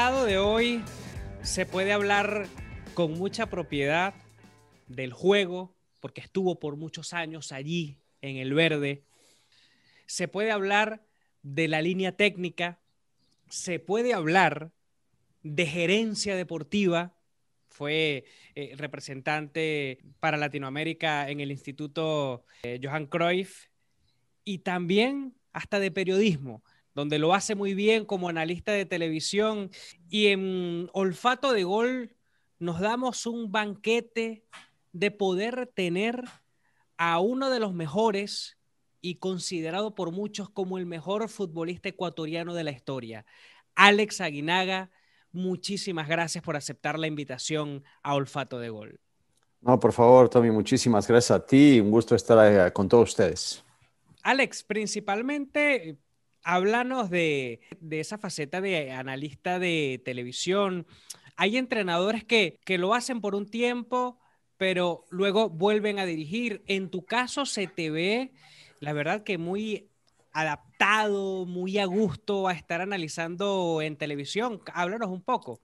De hoy se puede hablar con mucha propiedad del juego, porque estuvo por muchos años allí en el verde. Se puede hablar de la línea técnica, se puede hablar de gerencia deportiva, fue eh, representante para Latinoamérica en el Instituto eh, Johan Cruyff y también hasta de periodismo donde lo hace muy bien como analista de televisión. Y en Olfato de Gol nos damos un banquete de poder tener a uno de los mejores y considerado por muchos como el mejor futbolista ecuatoriano de la historia, Alex Aguinaga. Muchísimas gracias por aceptar la invitación a Olfato de Gol. No, por favor, Tommy, muchísimas gracias a ti. Un gusto estar eh, con todos ustedes. Alex, principalmente háblanos de, esa faceta de analista de televisión. Hay entrenadores que, lo hacen por un tiempo, pero luego vuelven a dirigir. En tu caso se te ve, la verdad que muy adaptado, muy a gusto a estar analizando en televisión. Háblanos un poco.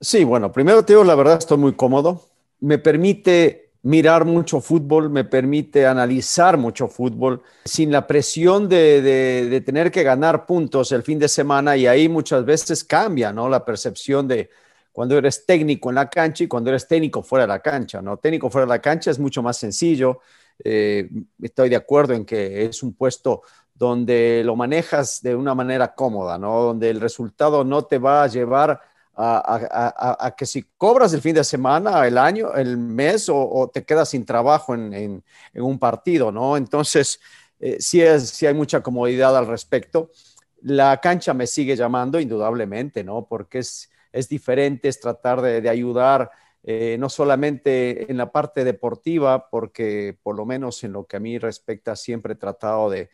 Sí, bueno, primero te digo, la verdad estoy muy cómodo. Me permite mirar mucho fútbol, me permite analizar mucho fútbol sin la presión de, tener que ganar puntos el fin de semana y ahí muchas veces cambia, ¿no? La percepción de cuando eres técnico en la cancha y cuando eres técnico fuera de la cancha, ¿no? Técnico fuera de la cancha es mucho más sencillo. Eh, estoy de acuerdo en que es un puesto donde lo manejas de una manera cómoda, ¿no? Donde el resultado no te va a llevar a, que si cobras el fin de semana, el año, el mes o, te quedas sin trabajo en, un partido, ¿no? Entonces, eh, sí, es, hay mucha comodidad al respecto. La cancha me sigue llamando indudablemente, ¿no? Porque es, es diferente, es tratar de, ayudar. Eh, no solamente en la parte deportiva, porque por lo menos en lo que a mí respecta, siempre he tratado de,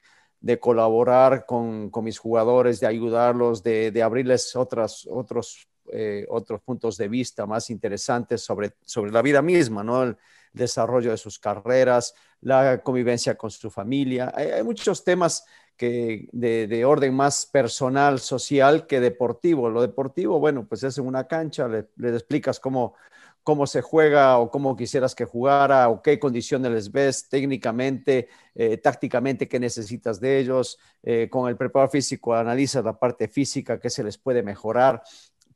colaborar con, mis jugadores, de ayudarlos, de, de abrirles otras, otros eh, otros puntos de vista más interesantes sobre, sobre la vida misma, ¿no? El desarrollo de sus carreras, la convivencia con su familia. Hay, muchos temas que de, orden más personal, social que deportivo. Lo deportivo, bueno, pues es en una cancha, le, explicas cómo, cómo se juega o cómo quisieras que jugara o qué condiciones les ves técnicamente, eh, tácticamente, qué necesitas de ellos. Eh, con el preparador físico analizas la parte física, qué se les puede mejorar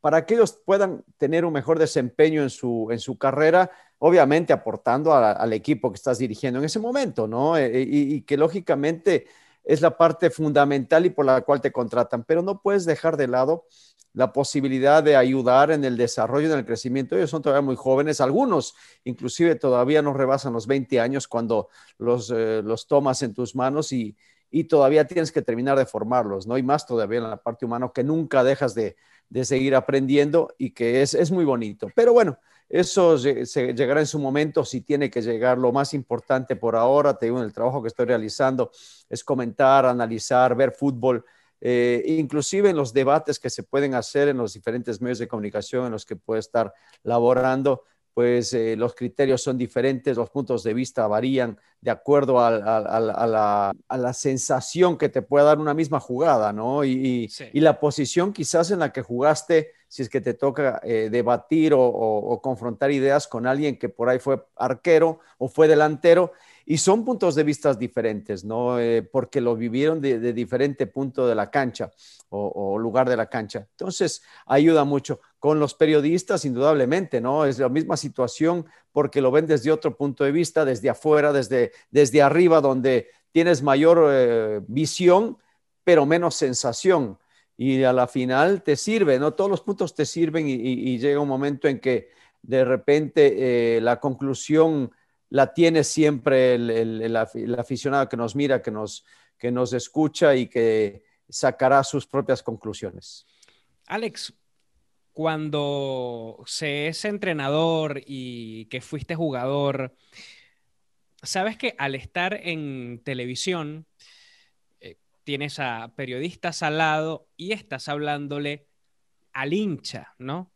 para que ellos puedan tener un mejor desempeño en su, en su carrera, obviamente aportando al equipo que estás dirigiendo en ese momento, ¿no? Eh, eh, y, que lógicamente es la parte fundamental y por la cual te contratan, pero no puedes dejar de lado la posibilidad de ayudar en el desarrollo, en el crecimiento. Ellos son todavía muy jóvenes, algunos inclusive todavía no rebasan los 20 años cuando los, eh, los tomas en tus manos y, y todavía tienes que terminar de formarlos, ¿no? Y más todavía en la parte humana, que nunca dejas de, seguir aprendiendo y que es, muy bonito. Pero bueno, eso se, llegará en su momento si tiene que llegar. Lo más importante por ahora, te digo, en el trabajo que estoy realizando, es comentar, analizar, ver fútbol, eh, inclusive en los debates que se pueden hacer en los diferentes medios de comunicación en los que puede estar laborando pues eh, los criterios son diferentes, los puntos de vista varían de acuerdo a, la, sensación que te pueda dar una misma jugada, ¿no? Y, la posición quizás en la que jugaste, si es que te toca eh, debatir o, confrontar ideas con alguien que por ahí fue arquero o fue delantero, y son puntos de vista diferentes, ¿no? Eh, porque lo vivieron de, diferente punto de la cancha o, lugar de la cancha. Entonces, ayuda mucho. Con los periodistas, indudablemente, ¿no? Es la misma situación porque lo ven desde otro punto de vista, desde afuera, desde, desde arriba, donde tienes mayor eh, visión, pero menos sensación. Y a la final te sirve, ¿no? Todos los puntos te sirven y, llega un momento en que de repente eh, la conclusión la tiene siempre el, aficionado que nos mira, que nos, que nos escucha y que sacará sus propias conclusiones. Alex, cuando se es entrenador y que fuiste jugador, sabes que al estar en televisión, eh, tienes a periodistas al lado y estás hablándole al hincha, ¿no?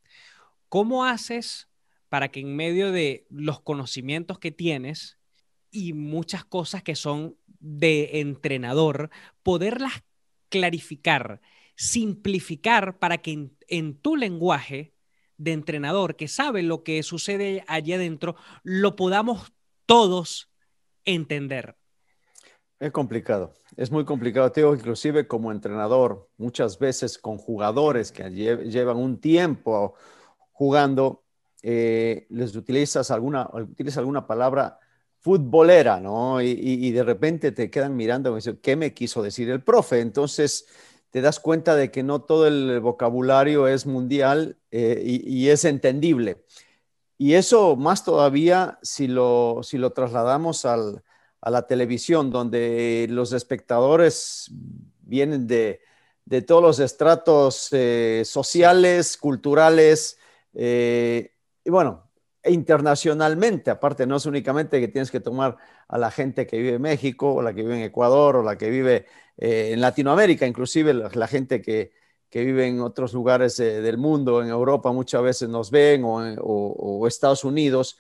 ¿Cómo haces para que en medio de los conocimientos que tienes y muchas cosas que son de entrenador, poderlas clarificar simplificar para que en, tu lenguaje de entrenador que sabe lo que sucede allí adentro, lo podamos todos entender? Es complicado, es muy complicado, Teo, inclusive como entrenador, muchas veces con jugadores que llevan un tiempo jugando, eh, les utilizas alguna, utilizas alguna palabra futbolera, ¿no? Y, de repente te quedan mirando y dicen, ¿qué me quiso decir el profe? Entonces te das cuenta de que no todo el vocabulario es mundial eh, y, es entendible. Y eso más todavía si lo, si lo trasladamos al, a la televisión, donde los espectadores vienen de, de todos los estratos eh, sociales, culturales, eh, y bueno, internacionalmente, aparte, no es únicamente que tienes que tomar a la gente que vive en México, o la que vive en Ecuador, o la que vive eh, en Latinoamérica, inclusive la, gente que, que, vive en otros lugares eh, del mundo, en Europa muchas veces nos ven, o, o, Estados Unidos,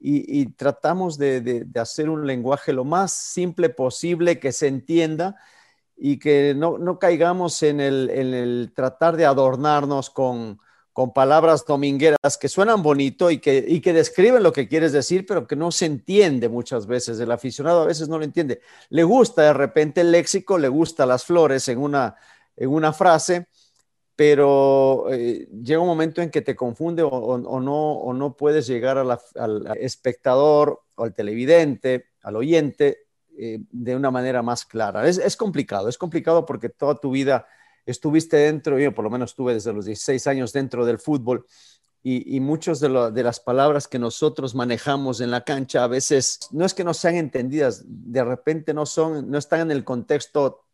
y, tratamos de, hacer un lenguaje lo más simple posible que se entienda y que no, caigamos en el tratar de adornarnos con con palabras domingueras que suenan bonito y que, y que describen lo que quieres decir, pero que no se entiende muchas veces. El aficionado a veces no lo entiende. Le gusta de repente el léxico, le gusta las flores en una, en una frase, pero eh, llega un momento en que te confunde o, no, o no puedes llegar al espectador o al televidente, al oyente, eh, de una manera más clara. Es, es complicado, es complicado porque toda tu vida estuviste dentro, yo por lo menos estuve desde los 16 años dentro del fútbol y, y muchas de, de, las palabras que nosotros manejamos en la cancha a veces no es que no sean entendidas, de repente no son, no están en el contexto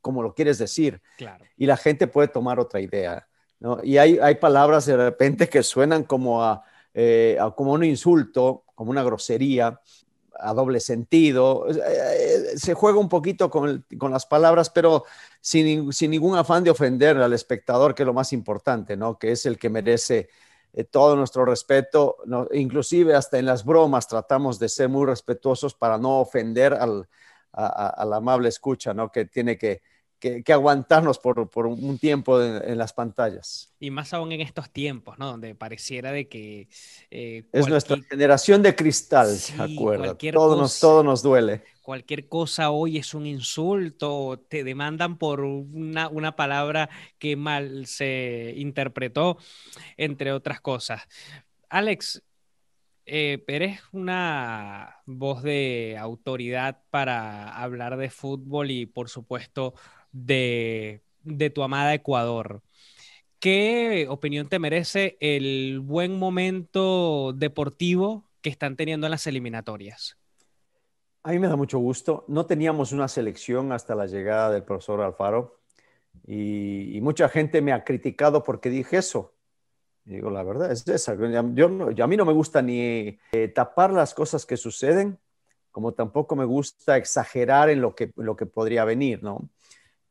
como lo quieres decir. Claro. Y la gente puede tomar otra idea. ¿no? Y hay, hay palabras de repente que suenan como a, eh, a, como un insulto, como una grosería, a doble sentido. Eh, eh, se juega un poquito con, con las palabras, pero sin, sin, ningún afán de ofender al espectador, que es lo más importante, ¿no? Que es el que merece eh, todo nuestro respeto. Inclusive hasta en las bromas tratamos de ser muy respetuosos para no ofender al, amable escucha, ¿no? Que tiene que que, aguantarnos por, un tiempo en, las pantallas. Y más aún en estos tiempos, ¿no? Donde pareciera de que... Eh, es nuestra generación de cristal, sí, acuerdo. Todo, nos, todo nos duele. Cualquier cosa hoy es un insulto, te demandan por una, una palabra que mal se interpretó, entre otras cosas. Alex, eh, eres una voz de autoridad para hablar de fútbol y por supuesto de, tu amada Ecuador. ¿Qué opinión te merece el buen momento deportivo que están teniendo en las eliminatorias? A mí me da mucho gusto. No teníamos una selección hasta la llegada del profesor Alfaro y, mucha gente me ha criticado porque dije eso. digo, la verdad es esa. Yo, a mí no me gusta ni eh, tapar las cosas que suceden, como tampoco me gusta exagerar en lo que, lo que podría venir, ¿no?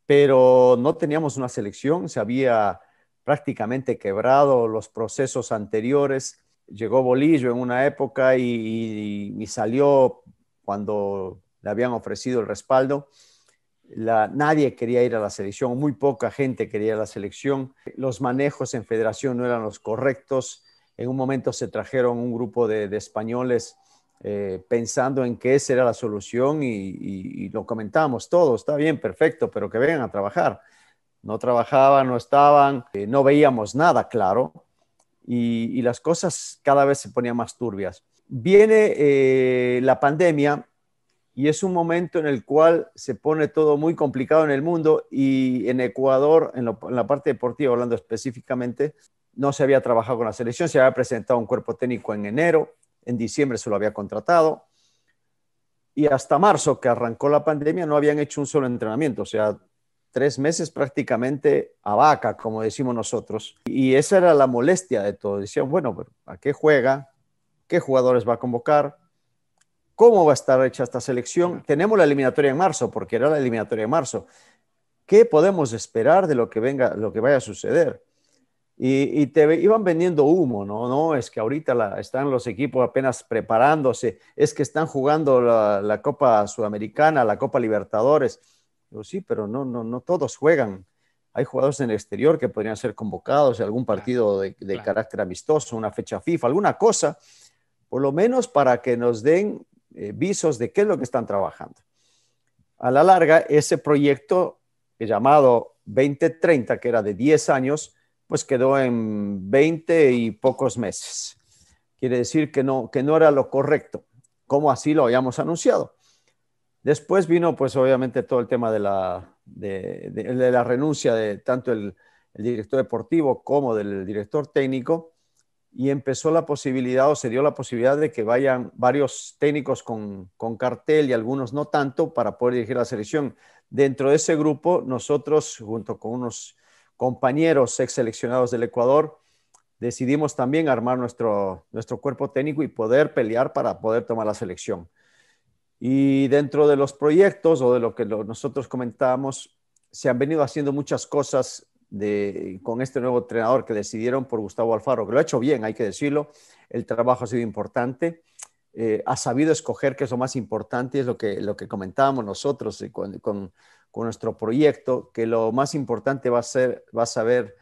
Pero no teníamos una selección, se había prácticamente quebrado los procesos anteriores. Llegó Bolillo en una época y, salió cuando le habían ofrecido el respaldo. nadie quería ir a la selección, muy poca gente quería ir a la selección. Los manejos en federación no eran los correctos. En un momento se trajeron un grupo de españoles eh, pensando en que esa era la solución y, lo comentábamos todo, está bien, perfecto, pero que vengan a trabajar. No trabajaban, no estaban, eh, no veíamos nada claro y, las cosas cada vez se ponían más turbias. Viene eh, la pandemia y es un momento en el cual se pone todo muy complicado en el mundo y en Ecuador, en, en la parte deportiva, hablando específicamente, no se había trabajado con la selección, se había presentado un cuerpo técnico en enero, en diciembre se lo había contratado y hasta marzo, que arrancó la pandemia, no habían hecho un solo entrenamiento, o sea, tres meses prácticamente a vaca, como decimos nosotros. Y esa era la molestia de todo. Decían, bueno, ¿a qué juega? ¿Qué jugadores va a convocar? ¿Cómo va a estar hecha esta selección? Tenemos la eliminatoria en marzo, porque era la eliminatoria en marzo. ¿Qué podemos esperar de lo que venga, lo que vaya a suceder? Y, te iban vendiendo humo, ¿no? No, es que ahorita están los equipos apenas preparándose, es que están jugando la, Copa Sudamericana, la Copa Libertadores. Yo, sí, pero no, no, no todos juegan. hay jugadores en el exterior que podrían ser convocados en algún partido de, carácter amistoso, una fecha FIFA, alguna cosa, por lo menos para que nos den eh, visos de qué es lo que están trabajando. A la larga, ese proyecto llamado 2030, que era de 10 años, pues quedó en 20 y pocos meses. Quiere decir que no, que no era lo correcto, como así lo habíamos anunciado. Después vino, pues obviamente, todo el tema de la, de, la renuncia de tanto el, director deportivo como del director técnico y empezó la posibilidad o se dio la posibilidad de que vayan varios técnicos con, con, cartel y algunos no tanto para poder dirigir la selección. Dentro de ese grupo, nosotros, junto con unos compañeros ex seleccionados del Ecuador, decidimos también armar nuestro, nuestro cuerpo técnico y poder pelear para poder tomar la selección. Y dentro de los proyectos o de lo que nosotros comentábamos, se han venido haciendo muchas cosas con este nuevo entrenador que decidieron por Gustavo Alfaro, que lo ha hecho bien, hay que decirlo. El trabajo ha sido importante. Eh, ha sabido escoger qué es lo más importante, es lo que, lo que comentábamos nosotros con, con, nuestro proyecto, que lo más importante va a ser, va a saber,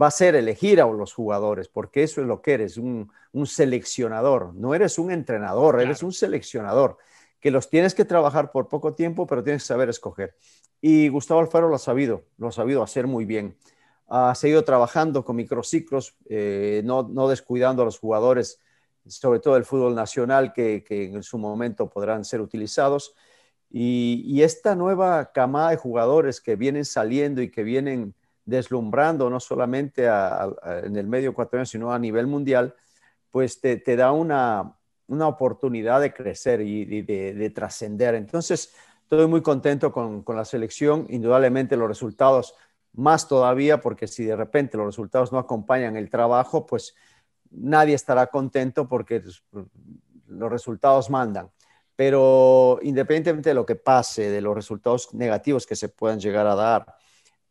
va a ser elegir a los jugadores, porque eso es lo que eres, un, un seleccionador. No eres un entrenador, eres un seleccionador que los tienes que trabajar por poco tiempo, pero tienes que saber escoger. Y Gustavo Alfaro lo ha sabido, lo ha sabido hacer muy bien. Ha seguido trabajando con microciclos, eh, no, descuidando a los jugadores, sobre todo el fútbol nacional, que, en su momento podrán ser utilizados. Y, esta nueva camada de jugadores que vienen saliendo y que vienen deslumbrando no solamente en el medio ecuatoriano, sino a nivel mundial, pues te da una, una oportunidad de crecer y, de, trascender. Entonces, estoy muy contento con, la selección. Indudablemente los resultados más todavía, porque si de repente los resultados no acompañan el trabajo, pues nadie estará contento porque los resultados mandan. Pero independientemente de lo que pase, de los resultados negativos que se puedan llegar a dar,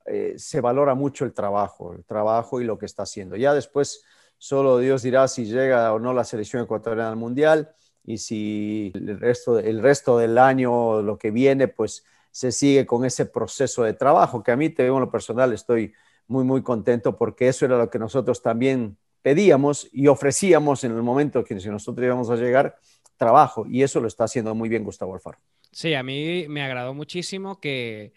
eh, se valora mucho el trabajo, el trabajo y lo que está haciendo. Ya después Solo Dios dirá si llega o no la selección ecuatoriana al Mundial y si el resto, el resto del año, lo que viene, pues se sigue con ese proceso de trabajo, que a mí, te digo en lo personal, estoy muy, muy contento porque eso era lo que nosotros también pedíamos y ofrecíamos en el momento que nosotros íbamos a llegar, trabajo. Y eso lo está haciendo muy bien Gustavo Alfaro. Sí, a mí me agradó muchísimo que,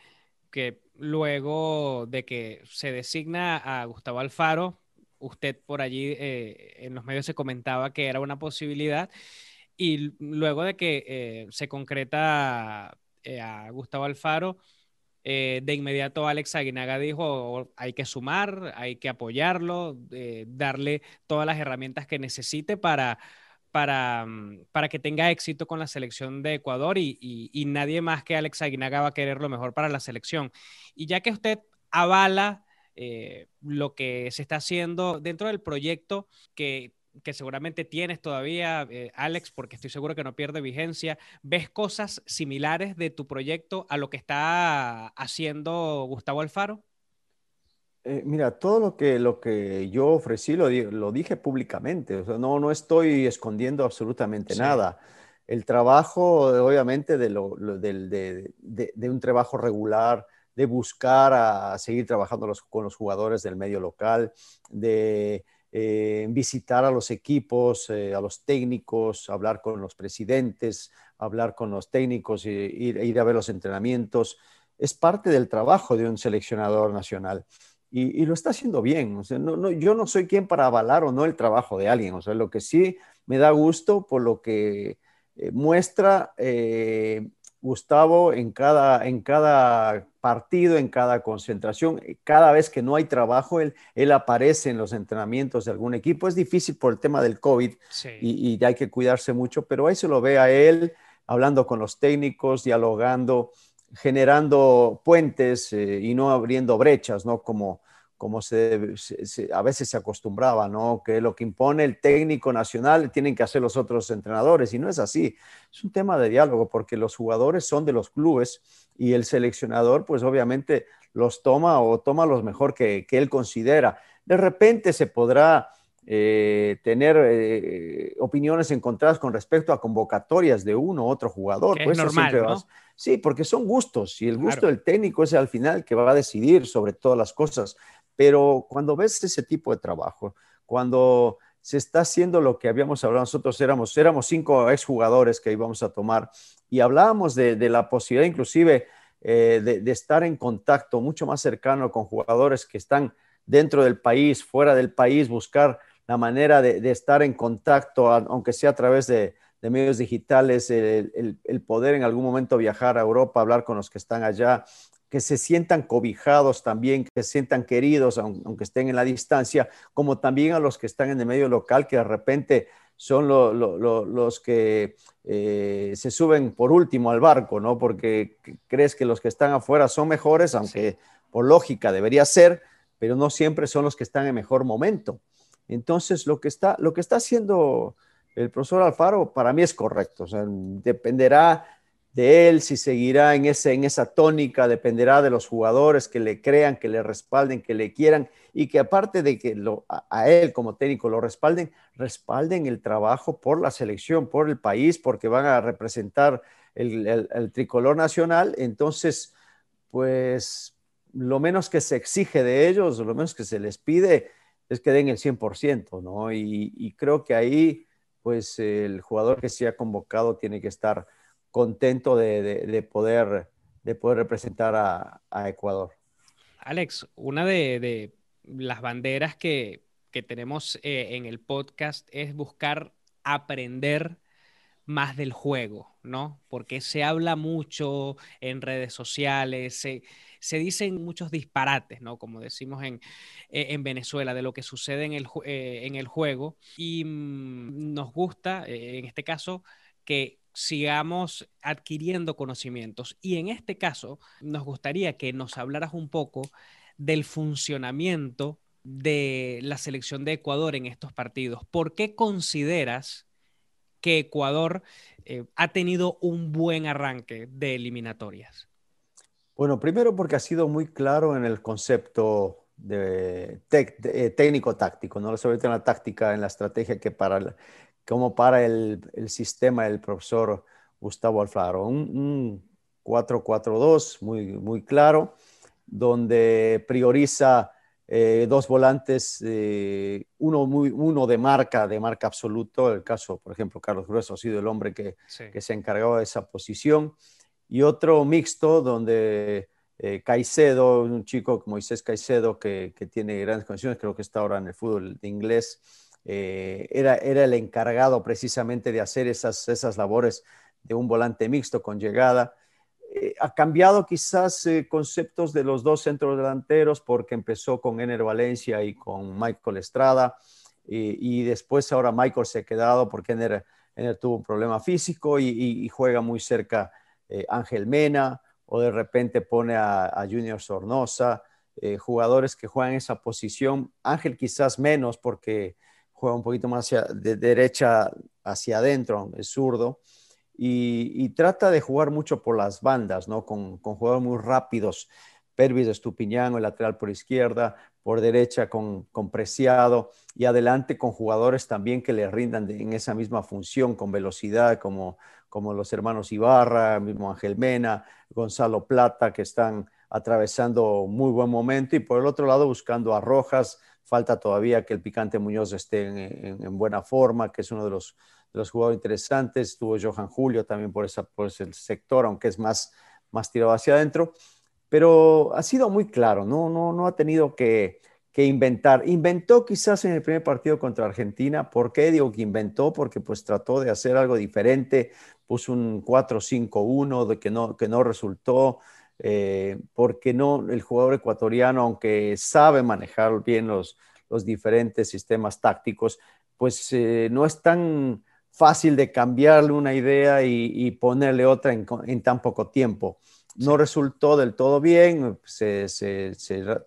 que luego de que se designa a Gustavo Alfaro, usted por allí eh, en los medios se comentaba que era una posibilidad y luego de que eh, se concreta eh, a Gustavo Alfaro, de inmediato Alex Aguinaga dijo, hay que sumar, hay que apoyarlo, darle todas las herramientas que necesite para, para, mm, para que tenga éxito con la selección de Ecuador y, y nadie más que Alex Aguinaga va a querer lo mejor para la selección. Y ya que usted avala eh, lo que se está haciendo dentro del proyecto que, seguramente tienes todavía, eh, Alex, porque estoy seguro que no pierde vigencia. ¿Ves cosas similares de tu proyecto a lo que está haciendo Gustavo Alfaro? Eh, mira, todo lo que, lo que yo ofrecí lo, lo dije públicamente, no, no estoy escondiendo absolutamente nada. El trabajo, obviamente, de, lo, de, de, un trabajo regular, de buscar a seguir trabajando con los jugadores del medio local, de eh, visitar a los equipos, eh, a los técnicos, hablar con los presidentes, hablar con los técnicos, e ir, a ver los entrenamientos. Es parte del trabajo de un seleccionador nacional. Y, lo está haciendo bien. yo no soy quien para avalar o no el trabajo de alguien. O sea, lo que sí me da gusto por lo que eh, muestra Gustavo en cada, en cada partido, en cada concentración, eh, cada vez que no hay trabajo, él, él aparece en los entrenamientos de algún equipo. Es difícil por el tema del COVID y, hay que cuidarse mucho, pero ahí se lo ve a él hablando con los técnicos, dialogando, generando puentes eh, y no abriendo brechas, ¿no? Como, como se, a veces se acostumbraba, ¿no? Que lo que impone el técnico nacional tienen que hacer los otros entrenadores y no es así. Es un tema de diálogo porque los jugadores son de los clubes y el seleccionador pues obviamente los toma o toma los mejor que, él considera. De repente se podrá eh, tener eh, opiniones encontradas con respecto a convocatorias de uno u otro jugador. pues es normal, Sí, porque son gustos y el gusto del técnico es al final que va a decidir sobre todas las cosas. Pero cuando ves ese tipo de trabajo, cuando se está haciendo lo que habíamos hablado, nosotros éramos, éramos cinco exjugadores que íbamos a tomar y hablábamos de, la posibilidad inclusive eh, de, estar en contacto mucho más cercano con jugadores que están dentro del país, fuera del país, buscar la manera de, estar en contacto, aunque sea a través de, medios digitales, el, poder en algún momento viajar a Europa, hablar con los que están allá, que se sientan cobijados también, que se sientan queridos, aunque estén en la distancia, como también a los que están en el medio local, que de repente son los que eh, se suben por último al barco, ¿no? Porque crees que los que están afuera son mejores, aunque por lógica debería ser, pero no siempre son los que están en mejor momento. Entonces, lo que está, lo que está haciendo el profesor Alfaro para mí es correcto. O sea, dependerá de él, si seguirá en, ese, en esa tónica, dependerá de los jugadores que le crean, que le respalden, que le quieran y que aparte de que a, él como técnico lo respalden, respalden el trabajo por la selección, por el país, porque van a representar el, tricolor nacional. Entonces, pues lo menos que se exige de ellos, lo menos que se les pide es que den el 100%, ¿no? Y, creo que ahí, pues el jugador que se ha convocado tiene que estar contento de, poder, de poder representar a, Ecuador. Alex, una de, las banderas que, tenemos eh, en el podcast es buscar aprender más del juego, ¿no? Porque se habla mucho en redes sociales, se, dicen muchos disparates, ¿no? Como decimos en, e, Venezuela, de lo que sucede en el, eh, en el juego. Y mm, nos gusta, eh, en este caso, que sigamos adquiriendo conocimientos. Y en este caso, nos gustaría que nos hablaras un poco del funcionamiento de la selección de Ecuador en estos partidos. ¿Por qué consideras que Ecuador eh, ha tenido un buen arranque de eliminatorias? Bueno, primero porque ha sido muy claro en el concepto de, eh, técnico-táctico, no sobre todo en la táctica, en la estrategia que para como para el, sistema del profesor Gustavo Alfaro. Un, 4-4-2 muy, muy claro, donde prioriza eh, dos volantes, eh, uno, muy, uno de marca, de marca absoluto, el caso, por ejemplo, Carlos Grueso ha sido el hombre que, que se encargaba de esa posición, y otro mixto donde eh, Caicedo, un chico como Moisés Caicedo, que, tiene grandes condiciones, creo que está ahora en el fútbol de inglés, eh, era, era el encargado precisamente de hacer esas, esas labores de un volante mixto con llegada. Eh, ha cambiado quizás eh, conceptos de los dos centros delanteros porque empezó con Ener Valencia y con Michael Estrada y, después ahora Michael se ha quedado porque Ener, tuvo un problema físico y, juega muy cerca Ángel Mena o de repente pone a, a Junior Sornosa, jugadores que juegan esa posición. Ángel quizás menos porque juega un poquito más de derecha hacia adentro, es zurdo, y, trata de jugar mucho por las bandas, ¿no? Con, jugadores muy rápidos, Pervis Estupiñán, el lateral por izquierda, por derecha con, Preciado, y adelante con jugadores también que le rindan en esa misma función, con velocidad, como, como los hermanos Ibarra, mismo Ángel Mena, Gonzalo Plata, que están atravesando muy buen momento, y por el otro lado buscando a Rojas, Falta todavía que el Picante Muñoz esté en, buena forma, que es uno de los, los, jugadores interesantes. Estuvo Johan Julio también por, esa, por ese sector, aunque es más, más tirado hacia adentro. Pero ha sido muy claro, no, no, no ha tenido que, que inventar. Inventó quizás en el primer partido contra Argentina. ¿Por qué digo que inventó? Porque pues trató de hacer algo diferente, puso un 4-5-1 de que no, que no resultó. Eh, porque no el jugador ecuatoriano, aunque sabe manejar bien los, los diferentes sistemas tácticos, pues eh, no es tan fácil de cambiarle una idea y, ponerle otra en, tan poco tiempo. No resultó del todo bien, se,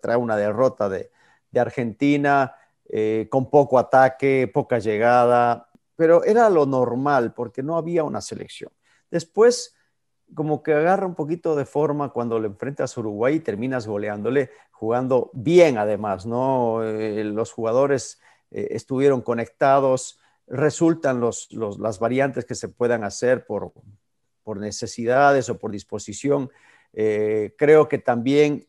trae una derrota de, Argentina eh, con poco ataque, poca llegada, pero era lo normal porque no había una selección. Después como que agarra un poquito de forma cuando le enfrentas a Uruguay y terminas goleándole, jugando bien además, ¿no? Eh, los jugadores estuvieron conectados, resultan los, las variantes que se puedan hacer por, por necesidades o por disposición. creo que también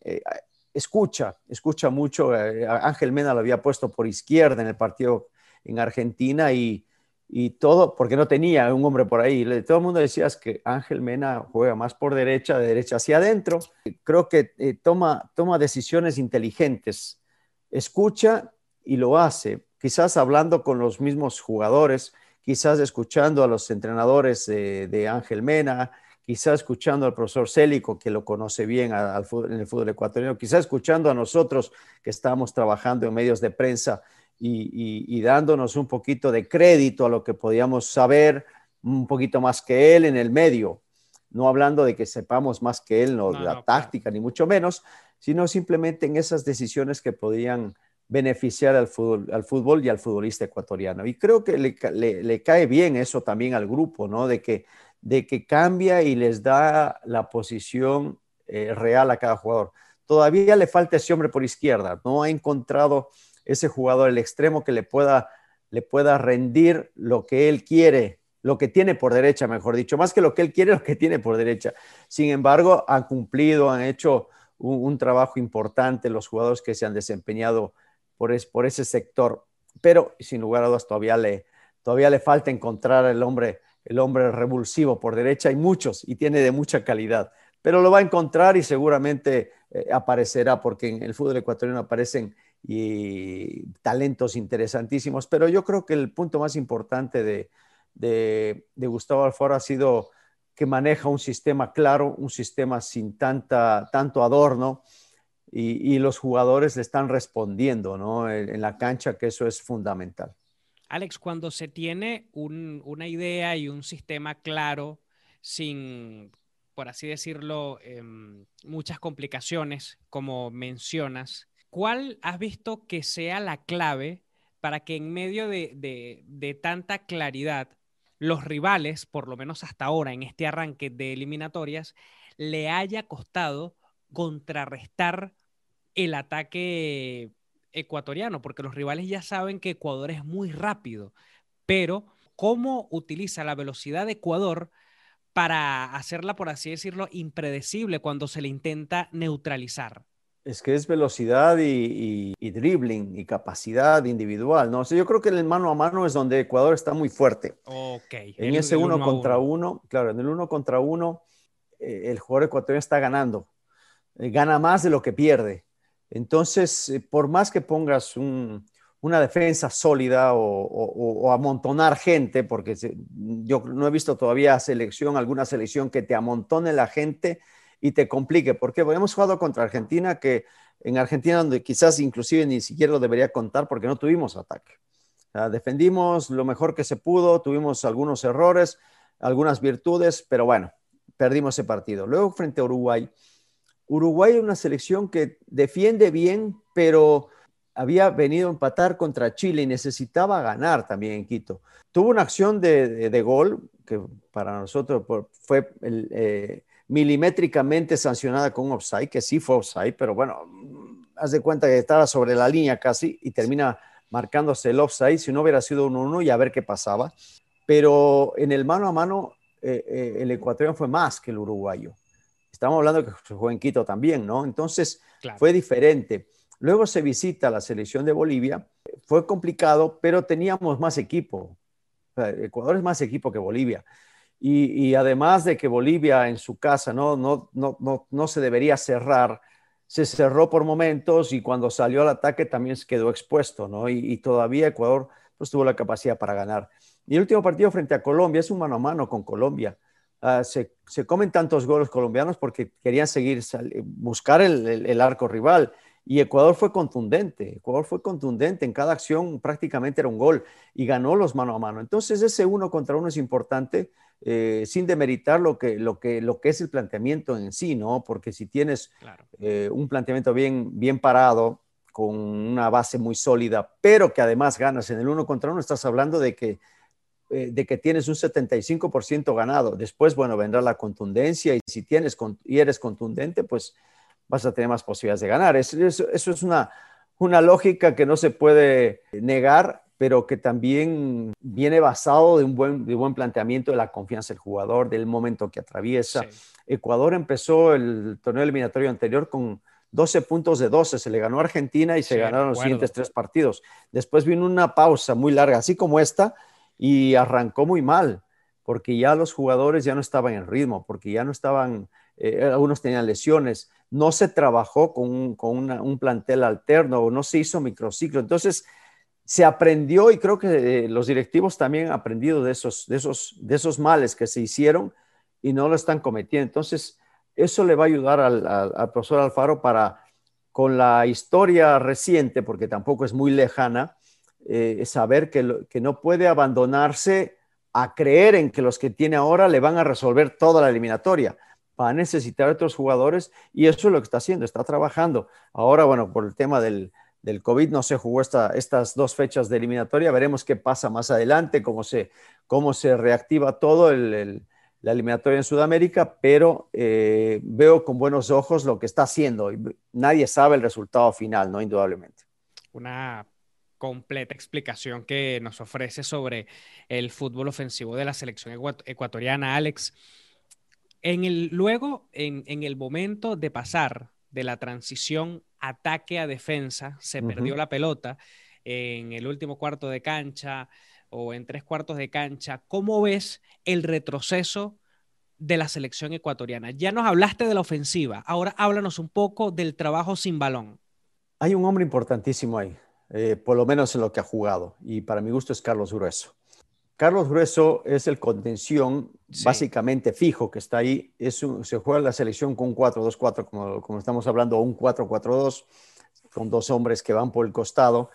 escucha, escucha mucho. Ángel Mena lo había puesto por izquierda en el partido en Argentina y, y todo, porque no tenía un hombre por ahí. Todo el mundo decía que Ángel Mena juega más por derecha, de derecha hacia adentro. Creo que eh, toma, toma decisiones inteligentes, escucha y lo hace, quizás hablando con los mismos jugadores, quizás escuchando a los entrenadores de Ángel Mena, quizás escuchando al profesor Célico, que lo conoce bien al en el fútbol ecuatoriano, quizás escuchando a nosotros que estamos trabajando en medios de prensa y, dándonos un poquito de crédito a lo que podíamos saber un poquito más que él en el medio. No hablando de que sepamos más que él, no, la táctica, ni mucho menos, sino simplemente en esas decisiones que podían beneficiar al fútbol, al fútbol y al futbolista ecuatoriano. Y creo que le, cae bien eso también al grupo, ¿no? De que, de que cambia y les da la posición eh, real a cada jugador. Todavía le falta ese hombre por izquierda, no ha encontrado ese jugador, el extremo que le pueda, le pueda rendir lo que él quiere, lo que tiene por derecha, mejor dicho, más que lo que él quiere, lo que tiene por derecha. Sin embargo, han cumplido, han hecho un, trabajo importante los jugadores que se han desempeñado por, por ese sector, pero sin lugar a dudas todavía le, todavía le falta encontrar el hombre, el hombre revulsivo por derecha. Hay muchos y tiene de mucha calidad, pero lo va a encontrar y seguramente eh, aparecerá porque en el fútbol ecuatoriano aparecen y talentos interesantísimos. Pero yo creo que el punto más importante de, de, Gustavo Alfaro ha sido que maneja un sistema claro, un sistema sin tanta, tanto adorno y, los jugadores le están respondiendo ¿no? en, la cancha, que eso es fundamental. Alex, cuando se tiene una idea y un sistema claro, sin, por así decirlo, em, muchas complicaciones, como mencionas, ¿cuál has visto que sea la clave para que en medio de, tanta claridad los rivales, por lo menos hasta ahora en este arranque de eliminatorias, le haya costado contrarrestar el ataque ecuatoriano, porque los rivales ya saben que Ecuador es muy rápido, pero ¿cómo utiliza la velocidad de Ecuador para hacerla, por así decirlo, impredecible cuando se le intenta neutralizar? Es que es velocidad y, dribbling y capacidad individual, ¿no? yo creo que en el mano a mano es donde Ecuador está muy fuerte. Ok. En ese uno, contra uno. claro, en el uno contra uno, eh, el jugador ecuatoriano está ganando. Eh, gana más de lo que pierde. Entonces, eh, por más que pongas una defensa sólida o, amontonar gente, porque yo no he visto todavía selección, alguna selección que te amontone la gente y te complique, porque hemos jugado contra Argentina, que en Argentina donde quizás inclusive ni siquiera lo debería contar porque no tuvimos ataque. defendimos lo mejor que se pudo, tuvimos algunos errores, algunas virtudes, pero bueno, perdimos ese partido. Luego frente a Uruguay, Uruguay es una selección que defiende bien, pero había venido a empatar contra Chile y necesitaba ganar también en Quito. Tuvo una acción de, gol que para nosotros fue el, eh, milimétricamente sancionada con un offside, que sí fue offside, pero bueno, haz de cuenta que estaba sobre la línea casi y termina marcándose el offside, si no hubiera sido un 1 y a ver qué pasaba. Pero en el mano a mano, eh, eh, el ecuatoriano fue más que el uruguayo. Estamos hablando que jugó en Quito también, ¿no? Entonces fue diferente. Luego se visita la selección de Bolivia. Fue complicado, pero teníamos más equipo. Ecuador es más equipo que Bolivia. Y, además de que Bolivia en su casa no, no, no, no, no se debería cerrar, se cerró por momentos y cuando salió al ataque también se quedó expuesto, ¿no? Y, todavía Ecuador pues tuvo la capacidad para ganar. Y el último partido frente a Colombia es un mano a mano con Colombia. Ah, se, se, comen tantos goles colombianos porque querían seguir, buscar el, el, arco rival. Y Ecuador fue contundente, Ecuador fue contundente, en cada acción prácticamente era un gol y ganó los mano a mano. Entonces ese uno contra uno es importante eh, sin demeritar lo que, lo, que, lo que es el planteamiento en sí, ¿no? Porque si tienes eh, un planteamiento bien, bien parado, con una base muy sólida, pero que además ganas en el uno contra uno, estás hablando de que, eh, de que tienes un 75% ganado. Después, bueno, vendrá la contundencia y si tienes y eres contundente, pues vas a tener más posibilidades de ganar. Eso, eso, es una, una lógica que no se puede negar, pero que también viene basado de un buen, de buen planteamiento de la confianza del jugador, del momento que atraviesa. Ecuador empezó el torneo eliminatorio anterior con 12 puntos de 12, se le ganó a Argentina y se ganaron los siguientes tres partidos. Después vino una pausa muy larga, así como esta, y arrancó muy mal, porque ya los jugadores ya no estaban en ritmo, porque ya no estaban, eh, algunos tenían lesiones, no se trabajó con, un, plantel alterno, no se hizo microciclo. Entonces, se aprendió y creo que eh, los directivos también han aprendido de esos, de, esos, de esos males que se hicieron y no lo están cometiendo. Entonces, eso le va a ayudar al, profesor Alfaro para, con la historia reciente, porque tampoco es muy lejana, eh, saber que, que no puede abandonarse a creer en que los que tiene ahora le van a resolver toda la eliminatoria. Va a necesitar otros jugadores y eso es lo que está haciendo, está trabajando. Ahora, bueno, por el tema del, del COVID no se jugó esta, estas dos fechas de eliminatoria, veremos qué pasa más adelante, cómo se, cómo se reactiva todo el la eliminatoria en Sudamérica, pero eh, veo con buenos ojos lo que está haciendo. Nadie sabe el resultado final, ¿no? Indudablemente. Una completa explicación que nos ofrece sobre el fútbol ofensivo de la selección ecuatoriana, Alex. En el, luego, en, el momento de pasar de la transición ataque a defensa, se perdió la pelota en el último cuarto de cancha, o en tres cuartos de cancha, ¿cómo ves el retroceso de la selección ecuatoriana? Ya nos hablaste de la ofensiva, ahora háblanos un poco del trabajo sin balón. Hay un hombre importantísimo ahí, eh, por lo menos en lo que ha jugado, y para mi gusto es Carlos Grueso. Carlos Grueso es el contención básicamente fijo que está ahí. Es se juega la selección con un 4-2-4, como, como estamos hablando, un 4-4-2, con dos hombres que van por el costado.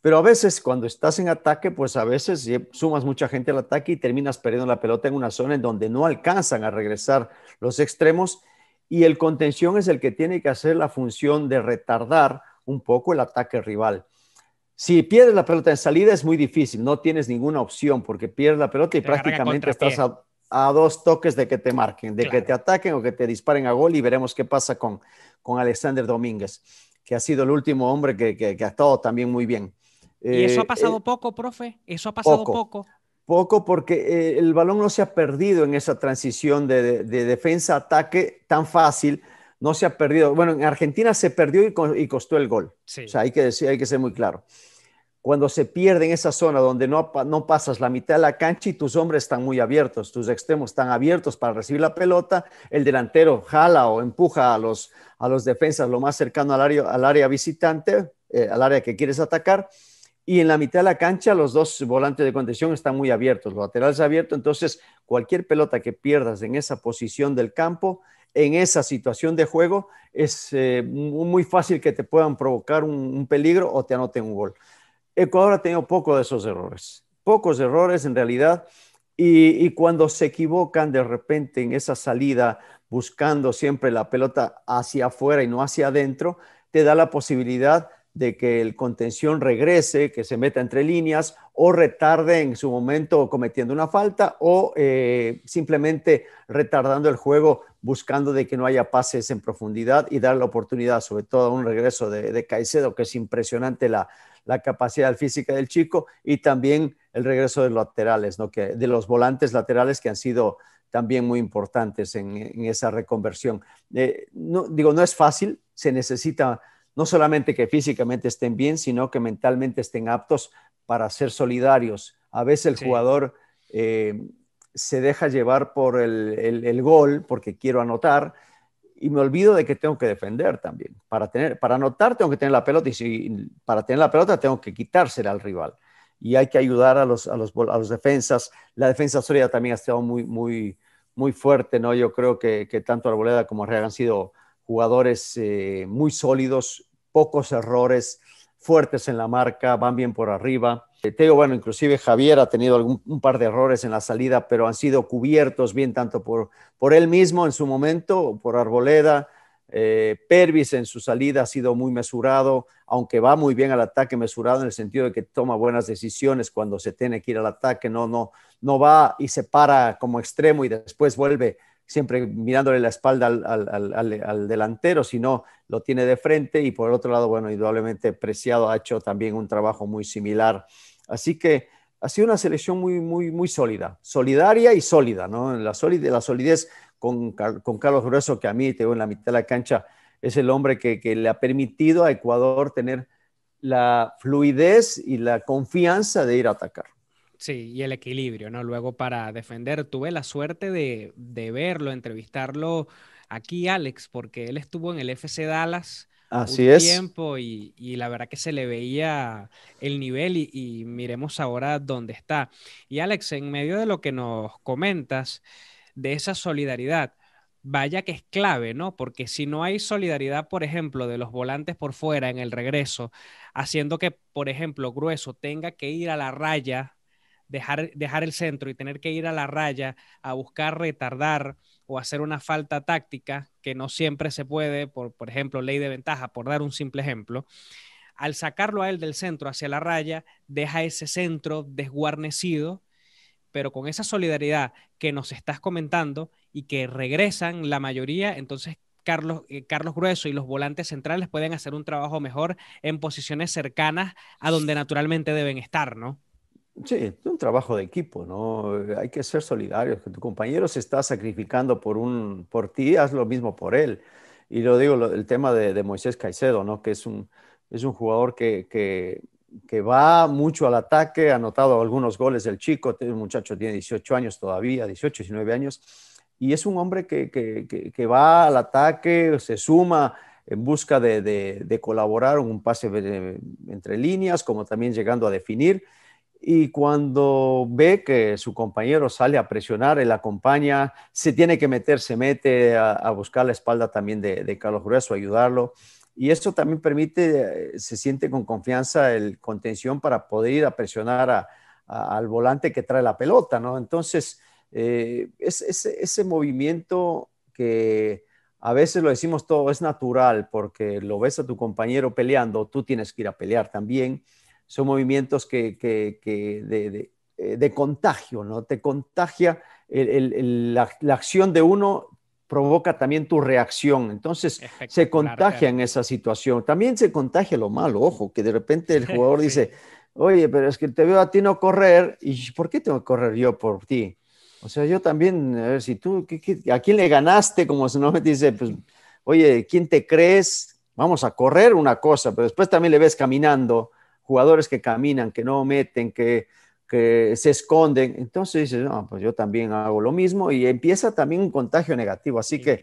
Pero a veces cuando estás en ataque, pues a veces sumas mucha gente al ataque y terminas perdiendo la pelota en una zona en donde no alcanzan a regresar los extremos y el contención es el que tiene que hacer la función de retardar un poco el ataque rival. Si pierdes la pelota en salida es muy difícil, no tienes ninguna opción porque pierdes la pelota y prácticamente estás a, dos toques de que te marquen, de que te ataquen o que te disparen a gol y veremos qué pasa con, con Alexander Domínguez, que ha sido el último hombre que, que ha estado también muy bien. ¿Y eso ha eh, pasado eh, poco, profe? ¿Eso ha pasado poco? Poco, porque eh, el balón no se ha perdido en esa transición de, defensa-ataque tan fácil. No se ha perdido. Bueno, en Argentina se perdió y, costó el gol. O sea, hay que, decir, hay que ser muy claro. Cuando se pierde en esa zona donde no, no pasas la mitad de la cancha y tus hombres están muy abiertos, tus extremos están abiertos para recibir la pelota, el delantero jala o empuja a los, a los defensas lo más cercano al área, al área visitante, al área que quieres atacar, y en la mitad de la cancha los dos volantes de contención están muy abiertos, los laterales abiertos, entonces cualquier pelota que pierdas en esa posición del campo, en esa situación de juego, es eh, muy fácil que te puedan provocar un, peligro o te anoten un gol. Ecuador ha tenido poco de esos errores, pocos errores en realidad, y, cuando se equivocan de repente en esa salida, buscando siempre la pelota hacia afuera y no hacia adentro, te da la posibilidad de que el contención regrese, que se meta entre líneas o retarde en su momento cometiendo una falta o eh, simplemente retardando el juego buscando de que no haya pases en profundidad y dar la oportunidad, sobre todo a un regreso de, Caicedo, que es impresionante la, capacidad física del chico y también el regreso de los laterales, ¿no? que, de los volantes laterales que han sido también muy importantes en, esa reconversión. Eh, no, digo, no es fácil, se necesita no solamente que físicamente estén bien, sino que mentalmente estén aptos para ser solidarios. A veces el jugador eh, se deja llevar por el, gol porque quiero anotar y me olvido de que tengo que defender también. Para, tener, para anotar tengo que tener la pelota y para tener la pelota tengo que quitársela al rival. Y hay que ayudar a los, a los, a los defensas. La defensa sólida también ha estado muy, muy, muy fuerte, ¿no? Yo creo que, tanto Arboleda como Arreaga han sido jugadores eh, muy sólidos, pocos errores, fuertes en la marca, van bien por arriba. Eh, Teo, bueno, inclusive Javier ha tenido algún, un par de errores en la salida, pero han sido cubiertos bien tanto por, por él mismo en su momento, por Arboleda. Eh, Pervis en su salida ha sido muy mesurado, aunque va muy bien al ataque, mesurado en el sentido de que toma buenas decisiones cuando se tiene que ir al ataque, no, no, no va y se para como extremo y después vuelve siempre mirándole la espalda al, delantero, sino lo tiene de frente y por otro lado, bueno, indudablemente Preciado ha hecho también un trabajo muy similar. Así que ha sido una selección muy, muy, muy sólida, solidaria y sólida, ¿no? La, la solidez con, con Carlos Grueso, que a mí, te veo en la mitad de la cancha, es el hombre que, que le ha permitido a Ecuador tener la fluidez y la confianza de ir a atacar. Sí, y el equilibrio, ¿no? Luego para defender, tuve la suerte de, verlo, entrevistarlo aquí, Alex, porque él estuvo en el FC Dallas Así un es. tiempo y, la verdad que se le veía el nivel y, y, miremos ahora dónde está. Y Alex, en medio de lo que nos comentas de esa solidaridad, vaya que es clave, ¿no? Porque si no hay solidaridad, por ejemplo, de los volantes por fuera en el regreso, haciendo que, por ejemplo, Grueso tenga que ir a la raya dejar, dejar el centro y tener que ir a la raya a buscar retardar o hacer una falta táctica, que no siempre se puede, por, por ejemplo, ley de ventaja, por dar un simple ejemplo, al sacarlo a él del centro hacia la raya, deja ese centro desguarnecido, pero con esa solidaridad que nos estás comentando y que regresan la mayoría, entonces Carlos, eh, Carlos Grueso y los volantes centrales pueden hacer un trabajo mejor en posiciones cercanas a donde naturalmente deben estar, ¿no? Sí, es un trabajo de equipo, ¿no? Hay que ser solidarios, que tu compañero se está sacrificando por, un, por ti, haz lo mismo por él. Y lo digo, el tema de, Moisés Caicedo, ¿no? Que es un, es un jugador que, que, que, va mucho al ataque, ha anotado algunos goles del chico, el muchacho tiene 18 años todavía, 18, 19 años, y es un hombre que, que va al ataque, se suma en busca de, de, de colaborar un pase entre líneas, como también llegando a definir y cuando ve que su compañero sale a presionar, él acompaña, se tiene que meter, se mete a, buscar la espalda también de, Carlos Grueso, ayudarlo. Y eso también permite, eh, se siente con confianza el contención para poder ir a presionar al volante que trae la pelota, ¿no? Entonces, eh, es, ese movimiento que a veces lo decimos todo, es natural, porque lo ves a tu compañero peleando, tú tienes que ir a pelear también son movimientos que, eh, de, contagio, ¿no? Te contagia la, acción de uno provoca también tu reacción. Entonces se contagia en esa situación. También se contagia lo malo, ojo, que de repente el jugador dice, oye, pero es que te veo a ti no correr, ¿y por qué tengo que correr yo por ti? O sea, yo también, a ver si tú, ¿a quién le ganaste? Como si no me dice, pues, oye, ¿quién te crees? Vamos a correr una cosa, pero después también le ves caminando jugadores que caminan, que no meten, que, se esconden. Entonces dices, no, pues yo también hago lo mismo y empieza también un contagio negativo. Así que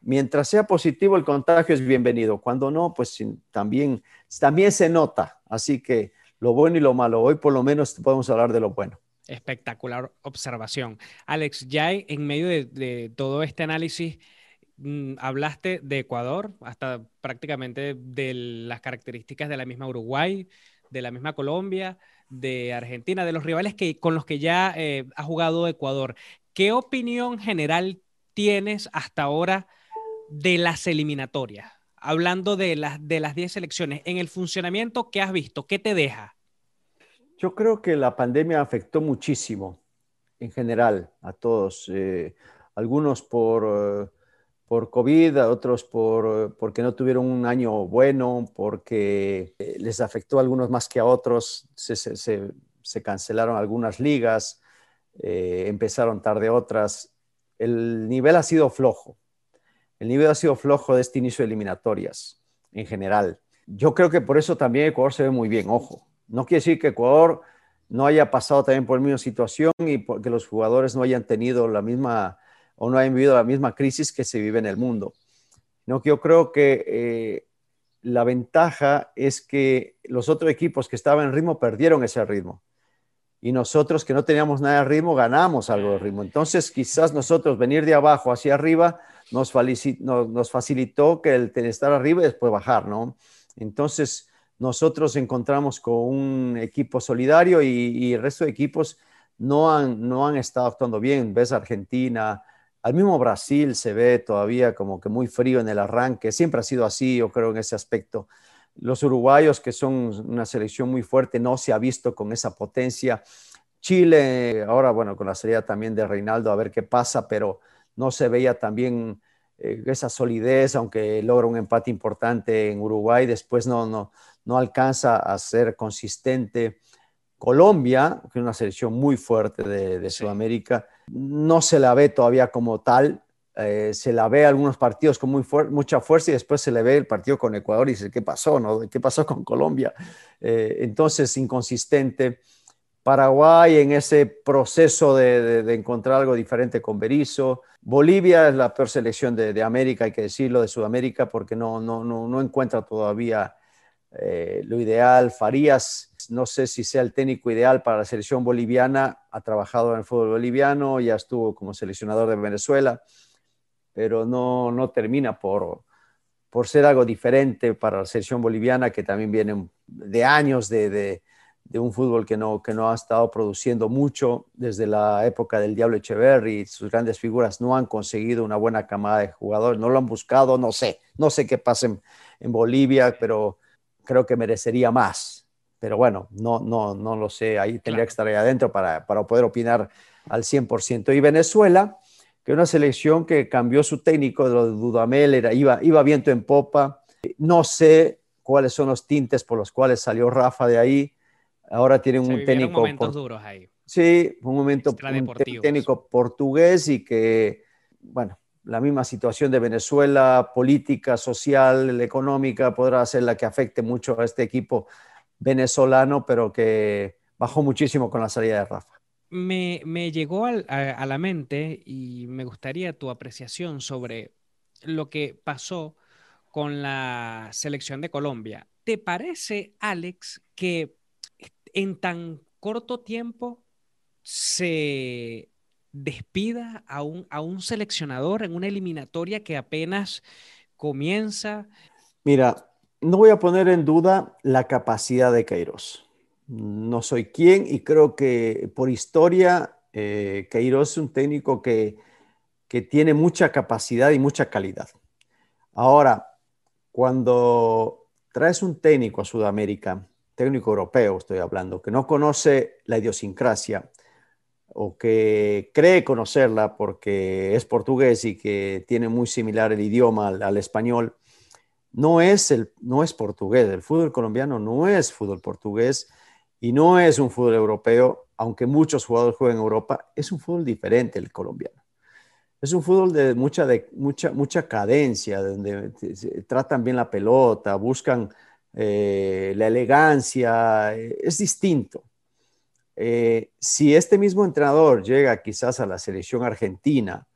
mientras sea positivo, el contagio es bienvenido. Cuando no, pues también, también se nota. Así que lo bueno y lo malo, hoy por lo menos podemos hablar de lo bueno. Espectacular observación. Alex, ya en medio de todo este análisis, Mm, hablaste de Ecuador, hasta prácticamente de las características de la misma Uruguay, de la misma Colombia, de Argentina, de los rivales que, con los que ya eh, ha jugado Ecuador. ¿Qué opinión general tienes hasta ahora de las eliminatorias? Hablando de las de las 10 selecciones, en el funcionamiento, ¿qué has visto? ¿Qué te deja? Yo creo que la pandemia afectó muchísimo en general a todos, eh, algunos por... Por COVID, otros por, porque no tuvieron un año bueno, porque eh, les afectó a algunos más que a otros, se cancelaron algunas ligas, eh, empezaron tarde otras. El nivel ha sido flojo. El nivel ha sido flojo de este inicio de eliminatorias en general. Yo creo que por eso también Ecuador se ve muy bien, ojo. No quiere decir que Ecuador no haya pasado también por la misma situación y que los jugadores no hayan tenido la misma o no hayan vivido la misma crisis que se vive en el mundo. No, yo creo que eh, la ventaja es que los otros equipos que estaban en ritmo perdieron ese ritmo. Y nosotros que no teníamos nada de ritmo, ganamos algo de ritmo. Entonces, quizás nosotros venir de abajo hacia arriba nos, facilitó que el estar arriba y después bajar, ¿no? Entonces, nosotros encontramos con un equipo solidario y, y, el resto de equipos no han, no han estado actuando bien. Ves Argentina, al mismo Brasil se ve todavía como que muy frío en el arranque, siempre ha sido así, yo creo, en ese aspecto. Los uruguayos, que son una selección muy fuerte, no se ha visto con esa potencia. Chile, ahora, bueno, con la salida también de Reinaldo, a ver qué pasa, pero no se veía también eh, esa solidez, aunque logra un empate importante en Uruguay, después no, no, no alcanza a ser consistente. Colombia, que es una selección muy fuerte de, Sudamérica, no se la ve todavía como tal. Eh, se la ve algunos partidos con muy mucha fuerza y después se le ve el partido con Ecuador y dice, ¿qué pasó? No? ¿Qué pasó con Colombia? Eh, entonces, inconsistente. Paraguay en ese proceso de, encontrar algo diferente con Berizzo. Bolivia es la peor selección de, América, hay que decirlo, de Sudamérica, porque no, no, no, no encuentra todavía eh, lo ideal. Farías, no sé si sea el técnico ideal para la selección boliviana, ha trabajado en el fútbol boliviano, ya estuvo como seleccionador de Venezuela, pero no, no termina por, por ser algo diferente para la selección boliviana, que también viene de años de, un fútbol que no, que no ha estado produciendo mucho desde la época del Diablo Echeverry. Sus grandes figuras no han conseguido una buena camada de jugadores, no lo han buscado, no sé, no sé qué pasa en Bolivia, pero creo que merecería más. Pero bueno, no, no, no lo sé, ahí tendría que estar ahí adentro para, para poder opinar al 100%. Y Venezuela, que una selección que cambió su técnico, de lo de Dudamel, era, iba, iba viento en popa. No sé cuáles son los tintes por los cuales salió Rafa de ahí. Ahora tienen un técnico. momentos duros ahí. Sí, un momento un técnico portugués y que, bueno, la misma situación de Venezuela, política, social, económica, podrá ser la que afecte mucho a este equipo venezolano, pero que bajó muchísimo con la salida de Rafa. Me, llegó a, a, la mente y me gustaría tu apreciación sobre lo que pasó con la selección de Colombia. ¿Te parece, Alex, que en tan corto tiempo se despida a un, a un seleccionador en una eliminatoria que apenas comienza? Mira, no voy a poner en duda la capacidad de Queiroz. No soy quien y creo que por historia eh, Queiroz es un técnico que, que tiene mucha capacidad y mucha calidad. Ahora, cuando traes un técnico a Sudamérica, técnico europeo estoy hablando, que no conoce la idiosincrasia, o que cree conocerla porque es portugués y que tiene muy similar el idioma al, español, no es, el, no es portugués. El fútbol colombiano no es fútbol portugués y no es un fútbol europeo, aunque muchos jugadores juegan en Europa, es un fútbol diferente el colombiano. Es un fútbol de mucha, de mucha, mucha cadencia, donde tratan bien la pelota, buscan eh, la elegancia, eh, es distinto. Eh, si este mismo entrenador llega quizás a la selección argentina,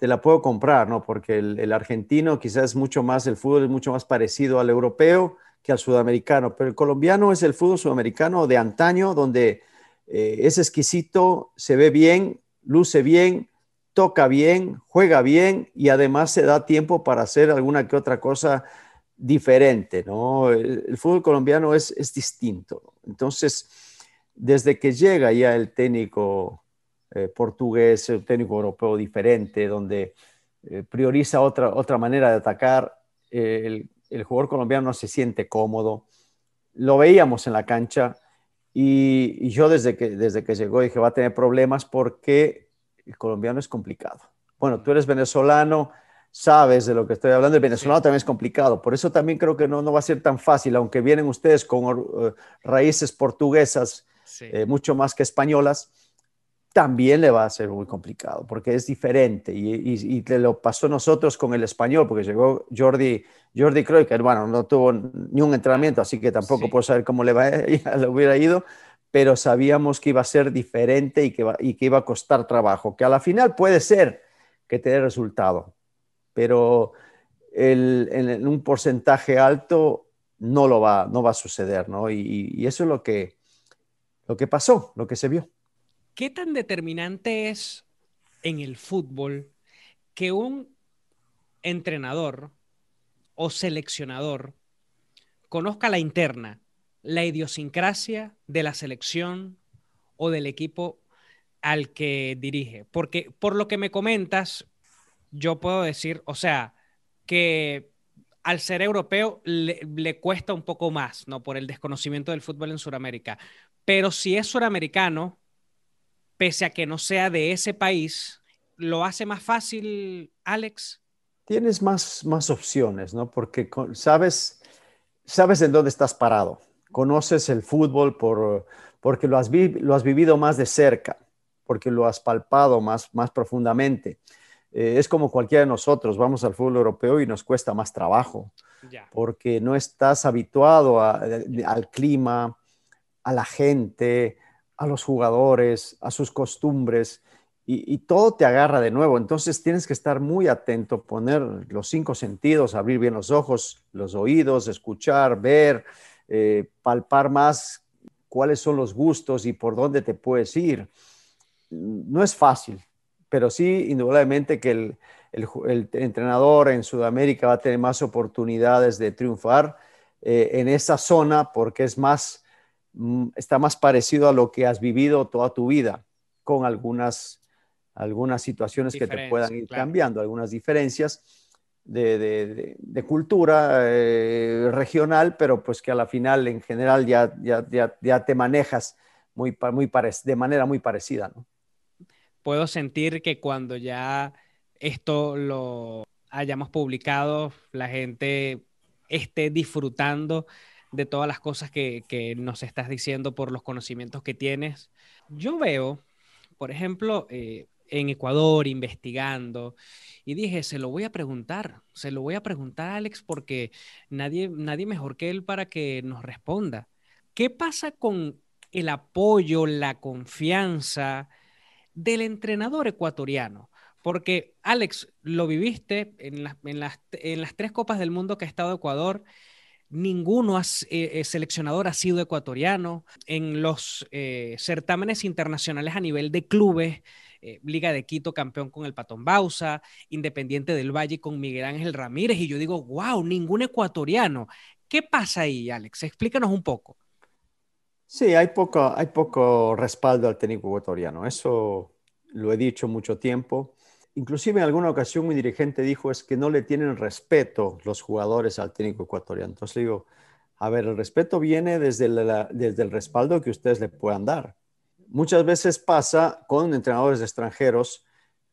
te la puedo comprar, ¿no? Porque el, argentino quizás es mucho más, el fútbol es mucho más parecido al europeo que al sudamericano, pero el colombiano es el fútbol sudamericano de antaño, donde eh, es exquisito, se ve bien, luce bien, toca bien, juega bien y además se da tiempo para hacer alguna que otra cosa diferente, ¿no? El, fútbol colombiano es, es distinto. Entonces, desde que llega ya el técnico eh, portugués, el técnico europeo diferente, donde eh, prioriza otra, otra manera de atacar, eh, el, jugador colombiano no se siente cómodo. Lo veíamos en la cancha y, yo desde que, desde que llegó dije, va a tener problemas porque el colombiano es complicado. Bueno, tú eres venezolano, sabes de lo que estoy hablando. El venezolano también es complicado. Por eso también creo que no, no va a ser tan fácil, aunque vienen ustedes con raíces portuguesas eh, mucho más que españolas, también le va a ser muy complicado porque es diferente y, y, te lo pasó nosotros con el español porque llegó Jordi, Jordi Cruyff, que bueno, no tuvo ni un entrenamiento, así que tampoco puedo saber cómo le, va, le hubiera ido, pero sabíamos que iba a ser diferente y que, y que iba a costar trabajo, que a la final puede ser que te dé resultado, pero en, un porcentaje alto no lo va, no va a suceder, ¿no? Y, y eso es lo que lo que pasó, lo que se vio. ¿Qué tan determinante es en el fútbol que un entrenador o seleccionador conozca la interna, la idiosincrasia de la selección o del equipo al que dirige? Porque por lo que me comentas, yo puedo decir, o sea, que al ser europeo le, le, cuesta un poco más, ¿no? Por el desconocimiento del fútbol en Sudamérica. Pero si es suramericano, pese a que no sea de ese país, lo hace más fácil, Alex? Tienes más, más opciones, ¿no? Porque sabes, sabes en dónde estás parado. Conoces el fútbol por, porque lo has, lo has vivido más de cerca, porque lo has palpado más, más profundamente. Eh, es como cualquiera de nosotros, vamos al fútbol europeo y nos cuesta más trabajo, porque no estás habituado al clima, a la gente, a los jugadores, a sus costumbres y, todo te agarra de nuevo. Entonces tienes que estar muy atento, poner los cinco sentidos, abrir bien los ojos, los oídos, escuchar, ver, eh, palpar más cuáles son los gustos y por dónde te puedes ir. No es fácil, pero sí, indudablemente que el, entrenador en Sudamérica va a tener más oportunidades de triunfar eh, en esa zona porque es más, está más parecido a lo que has vivido toda tu vida, con algunas algunas situaciones que te puedan ir cambiando, algunas diferencias de, cultura eh, regional, pero pues que a la final en general ya, ya, te manejas muy, muy de manera muy parecida. ¿no? Puedo sentir que cuando ya esto lo hayamos publicado, la gente esté disfrutando de todas las cosas que, que nos estás diciendo por los conocimientos que tienes. Yo veo, por ejemplo, eh, en Ecuador investigando y dije, se lo voy a preguntar, se lo voy a preguntar a Alex porque nadie, nadie mejor que él para que nos responda. ¿Qué pasa con el apoyo, la confianza del entrenador ecuatoriano? Porque, Alex, lo viviste en, en, las, en las tres copas del mundo que ha estado Ecuador ninguno eh, eh, seleccionador ha sido ecuatoriano. En los eh, certámenes internacionales a nivel de clubes, Liga de Quito campeón con el Patón Bausa, Independiente del Valle con Miguel Ángel Ramírez, y yo digo, wow, ningún ecuatoriano. ¿Qué pasa ahí, Alex? Explícanos un poco. Sí, hay poco, hay poco respaldo al técnico ecuatoriano. Eso lo he dicho mucho tiempo. Inclusive en alguna ocasión mi dirigente dijo es que no le tienen respeto los jugadores al técnico ecuatoriano. Entonces le digo, a ver, el respeto viene desde, desde el respaldo que ustedes le puedan dar. Muchas veces pasa con entrenadores extranjeros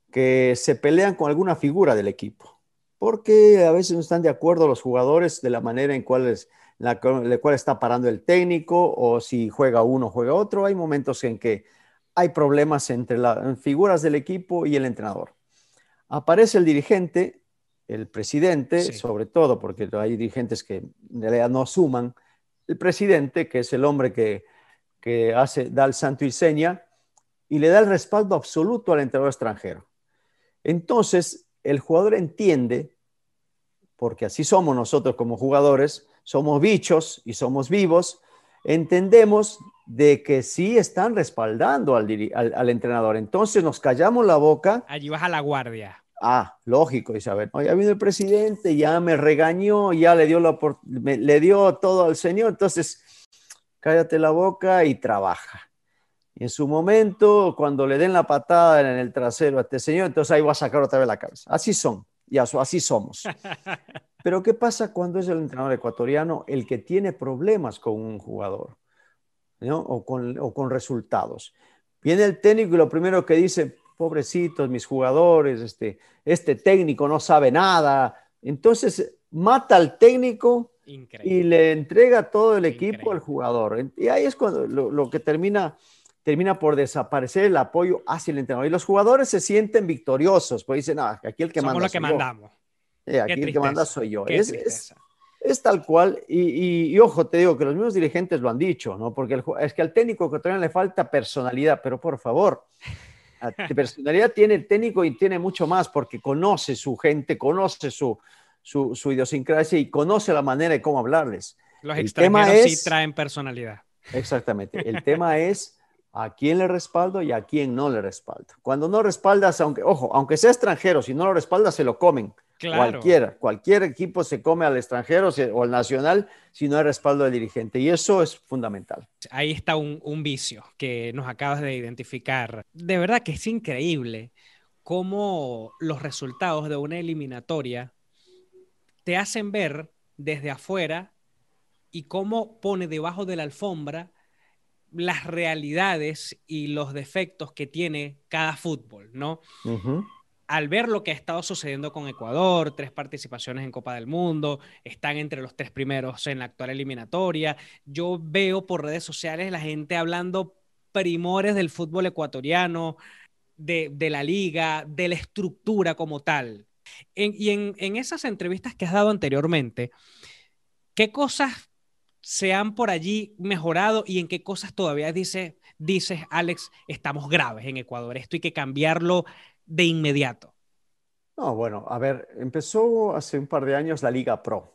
que se pelean con alguna figura del equipo, porque a veces no están de acuerdo los jugadores de la manera en cual la, cual está parando el técnico o si juega uno, juega otro. Hay momentos en que hay problemas entre las figuras del equipo y el entrenador aparece el dirigente, el presidente, sobre todo porque hay dirigentes que en realidad no suman, el presidente, que es el hombre que, hace, da el santo y seña, y le da el respaldo absoluto al entrenador extranjero. Entonces, el jugador entiende, porque así somos nosotros como jugadores, somos bichos y somos vivos, entendemos de que sí están respaldando al, entrenador. Entonces nos callamos la boca. Allí baja la guardia. Ah, lógico, Isabel. Ya vino el presidente, ya me regañó, ya le dio, la, le dio todo al señor. Entonces, cállate la boca y trabaja. Y en su momento, cuando le den la patada en el trasero a este señor, entonces ahí va a sacar otra vez la cabeza. Así son, y así somos. Pero ¿qué pasa cuando es el entrenador ecuatoriano el que tiene problemas con un jugador? O, con, resultados. Viene el técnico y lo primero que dice, pobrecitos mis jugadores, este, este técnico no sabe nada. Entonces mata al técnico y le entrega todo el equipo al jugador. Y ahí es cuando lo, que termina, termina por desaparecer el apoyo hacia el entrenador. Y los jugadores se sienten victoriosos, pues dicen, ah, aquí el que Somos manda. que mandamos. Eh, aquí el que manda soy yo. Es, es tal cual, y, ojo, te digo que los mismos dirigentes lo han dicho, ¿no? Porque es que al técnico ecuatoriano le falta personalidad, pero por favor, personalidad tiene el técnico y tiene mucho más porque conoce su gente, conoce su, su, idiosincrasia y conoce la manera de cómo hablarles. Los extranjeros sí traen personalidad. Exactamente. El tema es a quién le respaldo y a quién no le respaldo. Cuando no respaldas, aunque, ojo, aunque sea extranjero, si no lo respaldas, se lo comen. Cualquiera, cualquier equipo se come al extranjero o al nacional si no hay respaldo del dirigente y eso es fundamental. Ahí está un, vicio que nos acabas de identificar. De verdad que es increíble cómo los resultados de una eliminatoria te hacen ver desde afuera y cómo pone debajo de la alfombra las realidades y los defectos que tiene cada fútbol, ¿no? Al ver lo que ha estado sucediendo con Ecuador, tres participaciones en Copa del Mundo, están entre los tres primeros en la actual eliminatoria, yo veo por redes sociales la gente hablando primores del fútbol ecuatoriano, de, la liga, de la estructura como tal. y en, en esas entrevistas que has dado anteriormente, ¿qué cosas se han por allí mejorado y en qué cosas todavía dice, dices, Alex, estamos graves en Ecuador? Esto hay que cambiarlo de inmediato? No, bueno, a ver, empezó hace un par de años la Liga Pro.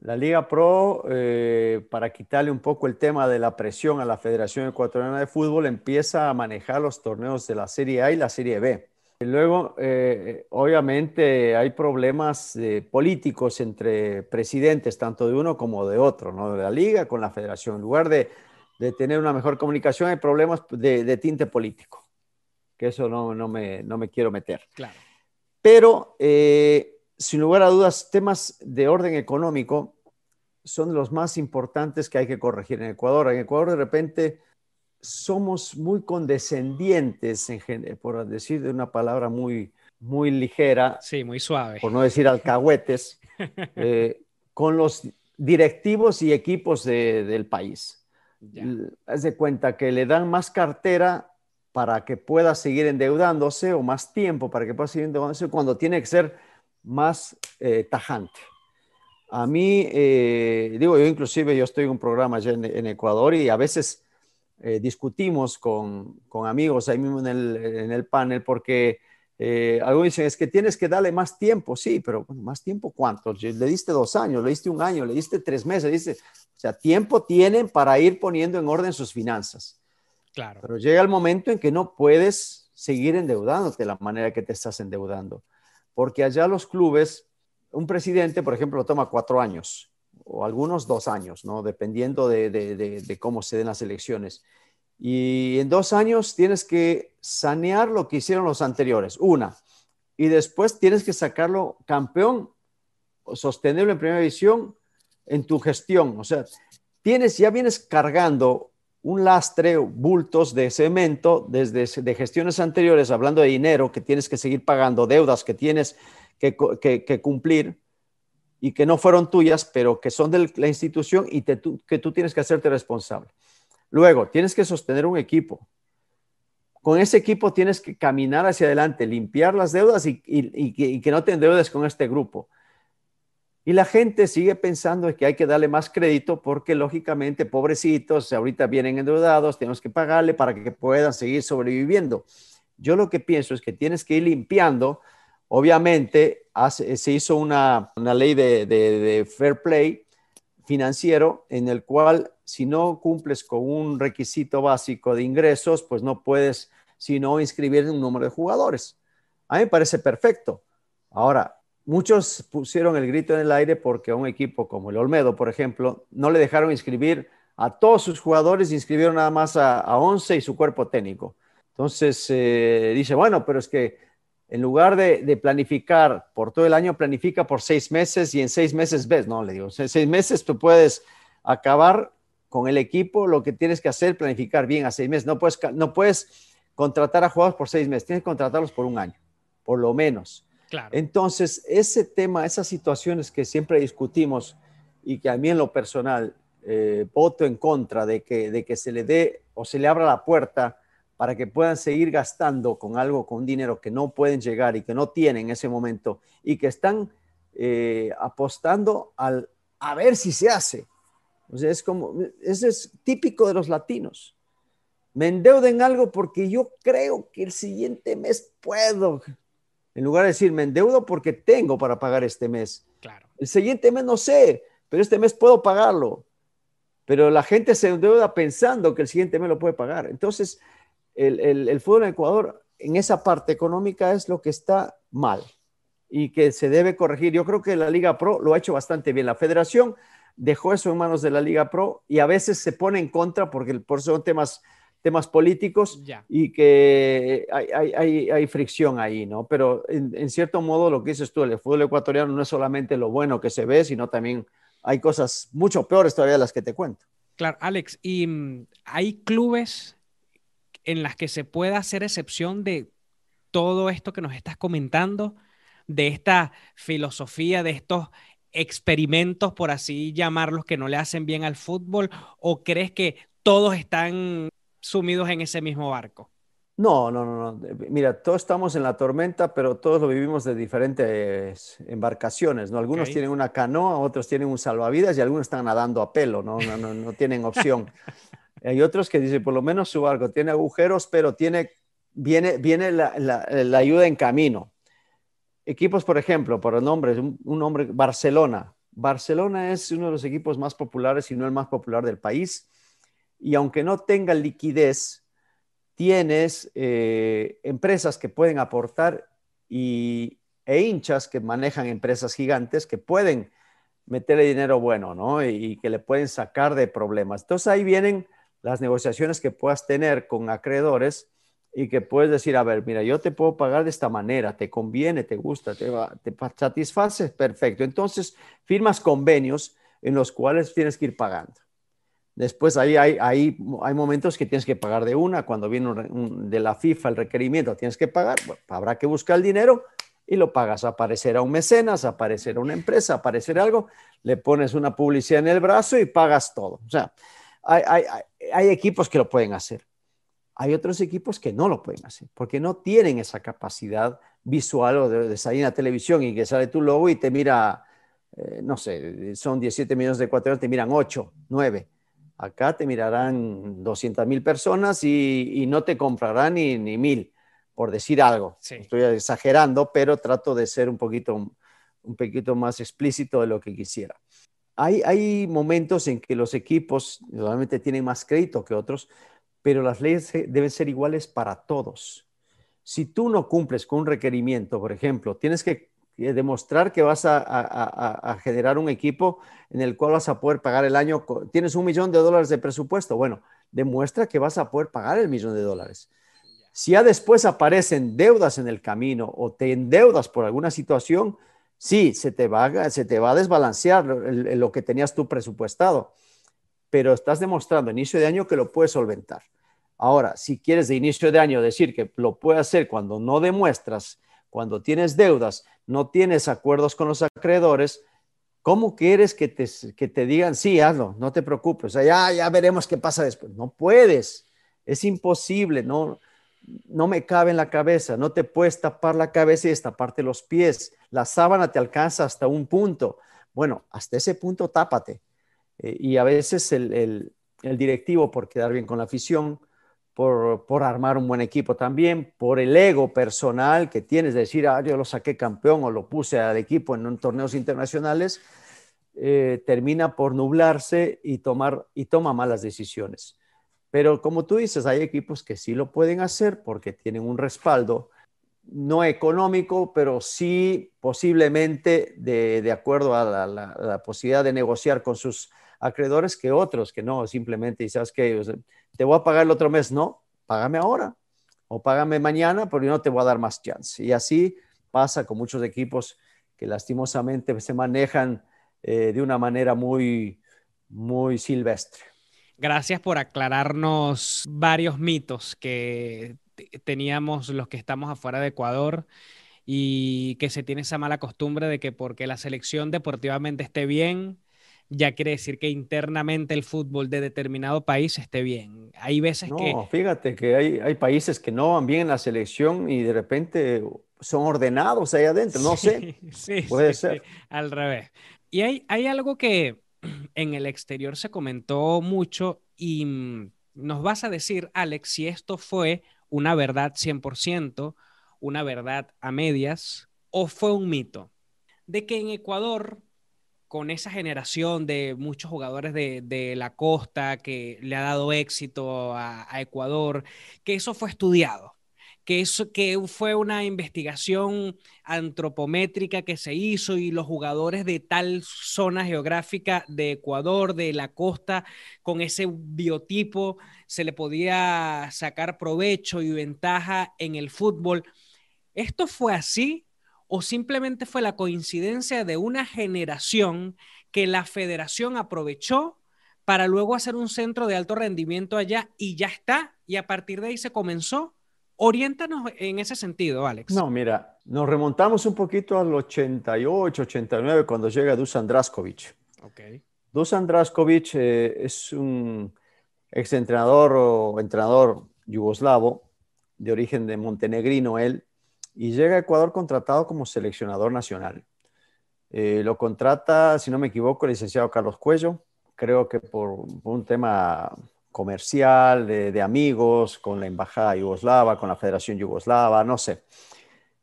La Liga Pro, eh, para quitarle un poco el tema de la presión a la Federación Ecuatoriana de Fútbol, empieza a manejar los torneos de la Serie A y la Serie B. Y luego, eh, obviamente, hay problemas eh, políticos entre presidentes, tanto de uno como de otro, ¿no? De la liga con la federación. En lugar de, tener una mejor comunicación, hay problemas de, de tinte político que eso no, no, me, no me quiero meter. Claro. Pero, eh, sin lugar a dudas, temas de orden económico son los más importantes que hay que corregir en Ecuador. En Ecuador, de repente, somos muy condescendientes, en, por decir de una palabra muy, muy ligera. Sí, muy suave. Por no decir alcahuetes, eh, con los directivos y equipos del país. Haz de cuenta que le dan más cartera para que pueda seguir endeudándose o más tiempo para que pueda seguir endeudándose cuando tiene que ser más eh, tajante. A mí, eh, digo, yo inclusive yo estoy en un programa allá en, Ecuador y a veces eh, discutimos con, con, amigos ahí mismo en el, en el panel porque algunos dicen, es que tienes que darle más tiempo, sí, pero más tiempo cuánto? Le diste dos años, le diste un año, le diste tres meses, le o sea, tiempo tienen para ir poniendo en orden sus finanzas. Claro. Pero llega el momento en que no puedes seguir endeudándote de la manera que te estás endeudando. Porque allá los clubes, un presidente, por ejemplo, lo toma cuatro años o algunos dos años, ¿no? Dependiendo de, cómo se den las elecciones. Y en dos años tienes que sanear lo que hicieron los anteriores, una. Y después tienes que sacarlo campeón sostenible en primera división en tu gestión. O sea, tienes, ya vienes cargando un lastre, bultos de cemento desde de gestiones anteriores, hablando de dinero que tienes que seguir pagando, deudas que tienes que, cumplir y que no fueron tuyas, pero que son de la institución y que tú tienes que hacerte responsable. Luego, tienes que sostener un equipo. Con ese equipo tienes que caminar hacia adelante, limpiar las deudas y, y que no te endeudes con este grupo. Y la gente sigue pensando que hay que darle más crédito porque lógicamente, pobrecitos, ahorita vienen endeudados, tenemos que pagarle para que puedan seguir sobreviviendo. Yo lo que pienso es que tienes que ir limpiando. Obviamente, se hizo una, ley de, fair play financiero en el cual si no cumples con un requisito básico de ingresos, pues no puedes sino inscribir un número de jugadores. A mí me parece perfecto. Ahora, muchos pusieron el grito en el aire porque a un equipo como el Olmedo, por ejemplo, no le dejaron inscribir a todos sus jugadores, inscribieron nada más a, 11 y su cuerpo técnico. Entonces, eh, dice, bueno, pero es que en lugar de, planificar por todo el año, planifica por seis meses y en seis meses ves, no, le digo, en seis meses tú puedes acabar con el equipo, lo que tienes que hacer, planificar bien a seis meses. No puedes, no puedes contratar a jugadores por seis meses, tienes que contratarlos por un año, por lo menos. Entonces, ese tema, esas situaciones que siempre discutimos y que a mí en lo personal eh, voto en contra de que, se le dé o se le abra la puerta para que puedan seguir gastando con algo, con dinero que no pueden llegar y que no tienen en ese momento y que están eh, apostando al, a ver si se hace. O sea, es como, eso es típico de los latinos. Me endeudo en algo porque yo creo que el siguiente mes puedo. En lugar de decir, me endeudo porque tengo para pagar este mes. Claro. El siguiente mes no sé, pero este mes puedo pagarlo. Pero la gente se endeuda pensando que el siguiente mes lo puede pagar. Entonces, el, el, fútbol en Ecuador, en esa parte económica, es lo que está mal y que se debe corregir. Yo creo que la Liga Pro lo ha hecho bastante bien. La federación dejó eso en manos de la Liga Pro y a veces se pone en contra porque por son temas temas políticos y que hay, fricción ahí, ¿no? Pero en, cierto modo lo que dices tú, el fútbol ecuatoriano no es solamente lo bueno que se ve, sino también hay cosas mucho peores todavía de las que te cuento. Claro, Alex, ¿y mm, hay clubes en las que se pueda hacer excepción de todo esto que nos estás comentando, de esta filosofía, de estos experimentos, por así llamarlos, que no le hacen bien al fútbol? ¿O crees que todos están sumidos en ese mismo barco? No, no, no, no. Mira, todos estamos en la tormenta, pero todos lo vivimos de diferentes embarcaciones, ¿no? Algunos tienen una canoa, otros tienen un salvavidas y algunos están nadando a pelo, ¿no? No, no, no tienen opción. Hay otros que dicen, por lo menos su barco tiene agujeros, pero tiene, viene, viene la, la, ayuda en camino. Equipos, por ejemplo, por nombres, un, un nombre, Barcelona. Barcelona es uno de los equipos más populares, y no el más popular del país. Y aunque no tenga liquidez, tienes eh, empresas que pueden aportar y, e hinchas que manejan empresas gigantes que pueden meterle dinero bueno, ¿no? Y, que le pueden sacar de problemas. Entonces ahí vienen las negociaciones que puedas tener con acreedores y que puedes decir, a ver, mira, yo te puedo pagar de esta manera, te conviene, te gusta, te, te satisface, perfecto. Entonces firmas convenios en los cuales tienes que ir pagando. Después ahí hay, hay, hay, momentos que tienes que pagar de una, cuando viene de la FIFA el requerimiento, tienes que pagar, habrá que buscar el dinero y lo pagas. Aparecerá un mecenas, aparecerá una empresa, aparecerá algo, le pones una publicidad en el brazo y pagas todo. O sea, hay, hay, hay equipos que lo pueden hacer. Hay otros equipos que no lo pueden hacer porque no tienen esa capacidad visual o de, salir en la televisión y que sale tu logo y te mira, eh, no sé, son 17 millones de ecuatorianos, te miran 8, 9 Acá te mirarán 200 mil personas y, no te comprarán ni, ni mil, por decir algo. Estoy exagerando, pero trato de ser un poquito, un poquito más explícito de lo que quisiera. Hay, hay momentos en que los equipos normalmente tienen más crédito que otros, pero las leyes deben ser iguales para todos. Si tú no cumples con un requerimiento, por ejemplo, tienes que demostrar que vas a, generar un equipo en el cual vas a poder pagar el año, tienes un millón de dólares de presupuesto, bueno, demuestra que vas a poder pagar el millón de dólares. Si ya después aparecen deudas en el camino o te endeudas por alguna situación, sí, se te va, se te va a desbalancear lo que tenías tú presupuestado, pero estás demostrando inicio de año que lo puedes solventar. Ahora, si quieres de inicio de año decir que lo puedes hacer cuando no demuestras, cuando tienes deudas, no tienes acuerdos con los acreedores, ¿cómo quieres que te, que te digan, sí, hazlo, no te preocupes, ya, ya veremos qué pasa después? No puedes, es imposible, no, no me cabe en la cabeza, no te puedes tapar la cabeza y destaparte los pies, la sábana te alcanza hasta un punto. Bueno, hasta ese punto tápate. Eh, y a veces el, el, el directivo, por quedar bien con la afición, por, armar un buen equipo también, por el ego personal que tienes de decir, ah, yo lo saqué campeón o lo puse al equipo en torneos internacionales, eh, termina por nublarse y, tomar, y toma malas decisiones. Pero como tú dices, hay equipos que sí lo pueden hacer porque tienen un respaldo, no económico, pero sí posiblemente de, acuerdo a la, posibilidad de negociar con sus acreedores que otros que no, simplemente, sabes que te voy a pagar el otro mes, no, págame ahora o págame mañana, porque no te voy a dar más chance. Y así pasa con muchos equipos que lastimosamente se manejan eh, de una manera muy, muy silvestre. Gracias por aclararnos varios mitos que teníamos los que estamos afuera de Ecuador y que se tiene esa mala costumbre de que porque la selección deportivamente esté bien, ya quiere decir que internamente el fútbol de determinado país esté bien. Hay veces que... No, fíjate que hay, hay, países que no van bien en la selección y de repente son ordenados ahí adentro, no sé. Sí, puede ser. al revés. Y hay, hay algo que en el exterior se comentó mucho y mm, nos vas a decir, Alex, si esto fue una verdad 100%, una verdad a medias o fue un mito. De que en Ecuador con esa generación de muchos jugadores de, la costa que le ha dado éxito a, Ecuador, que eso fue estudiado, que eso que fue una investigación antropométrica que se hizo y los jugadores de tal zona geográfica de Ecuador, de la costa, con ese biotipo, se le podía sacar provecho y ventaja en el fútbol. ¿Esto fue así o simplemente fue la coincidencia de una generación que la federación aprovechó para luego hacer un centro de alto rendimiento allá y ya está, y a partir de ahí se comenzó, Oriéntanos en ese sentido, Alex. No, mira, nos remontamos un poquito al 88, 89, cuando llega Dusan Draskovic. Okay. Dusan Draskovic eh, es un exentrenador o entrenador yugoslavo, de origen de montenegrino él, y llega a Ecuador contratado como seleccionador nacional. Eh, lo contrata, si no me equivoco, el licenciado Carlos Cuello, creo que por, un tema comercial, de, amigos, con la embajada yugoslava, con la Federación Yugoslava, no sé.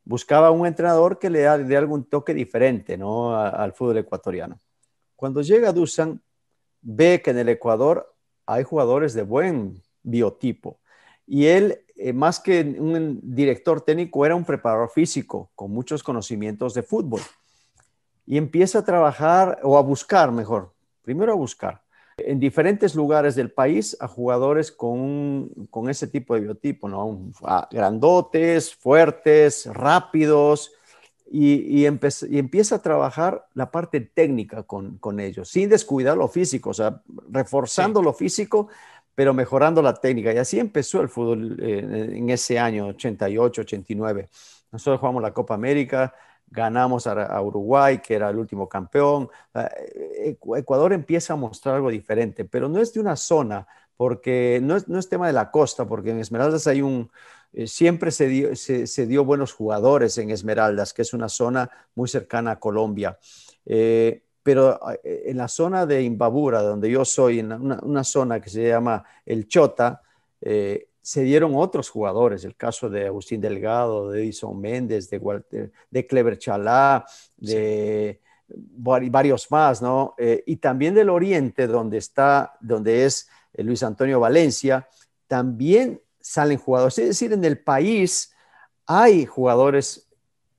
Buscaba un entrenador que le dé algún toque diferente ¿no? al fútbol ecuatoriano. Cuando llega Dusan, ve que en el Ecuador hay jugadores de buen biotipo. Y él, eh, más que un director técnico, era un preparador físico con muchos conocimientos de fútbol. Y empieza a trabajar, o a buscar mejor, primero a buscar, en diferentes lugares del país a jugadores con, con ese tipo de biotipo, ¿no? grandotes, fuertes, rápidos, y, y, empieza a trabajar la parte técnica con, con, ellos, sin descuidar lo físico, o sea, reforzando lo físico, pero mejorando la técnica. Y así empezó el fútbol eh, en ese año, 88, 89. Nosotros jugamos la Copa América, ganamos a, Uruguay, que era el último campeón. Eh, Ecuador empieza a mostrar algo diferente, pero no es de una zona, porque no es, no es tema de la costa, porque en Esmeraldas hay un, eh, siempre se dio, se, dio, buenos jugadores en Esmeraldas, que es una zona muy cercana a Colombia. Eh, pero en la zona de Imbabura, donde yo soy, en una, zona que se llama El Chota, se dieron otros jugadores, el caso de Agustín Delgado, de Edison Méndez, de, de Clever Chalá, de varios más, ¿no? Eh, y también del Oriente, donde está, donde es eh, Luis Antonio Valencia, también salen jugadores. Es decir, en el país hay jugadores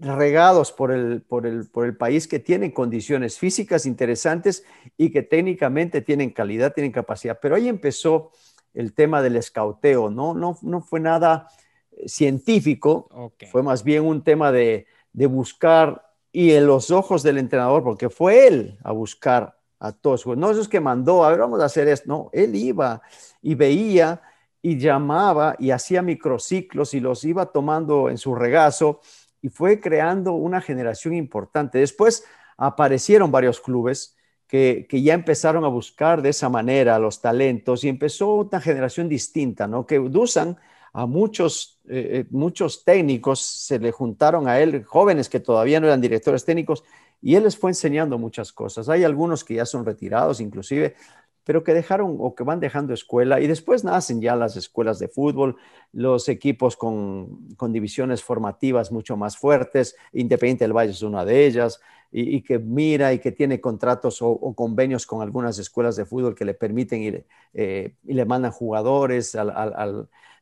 regados por el, por el, por el país que tienen condiciones físicas interesantes y que técnicamente tienen calidad, tienen capacidad. Pero ahí empezó el tema del escauteo, ¿no? No, no fue nada eh, científico, fue más bien un tema de, buscar y en los ojos del entrenador, porque fue él a buscar a todos. No es que mandó, a ver, vamos a hacer esto. No, él iba y veía y llamaba y hacía microciclos y los iba tomando en su regazo y fue creando una generación importante. Después aparecieron varios clubes que, ya empezaron a buscar de esa manera los talentos y empezó una generación distinta, ¿no? Que Dusan a muchos, eh, eh, muchos técnicos se le juntaron a él, jóvenes que todavía no eran directores técnicos, y él les fue enseñando muchas cosas. Hay algunos que ya son retirados, inclusive, pero que dejaron o que van dejando escuela y después nacen ya las escuelas de fútbol, los equipos con, con divisiones formativas mucho más fuertes, Independiente del Valle es una de ellas, y, que mira y que tiene contratos o, convenios con algunas escuelas de fútbol que le permiten ir eh, y le mandan jugadores,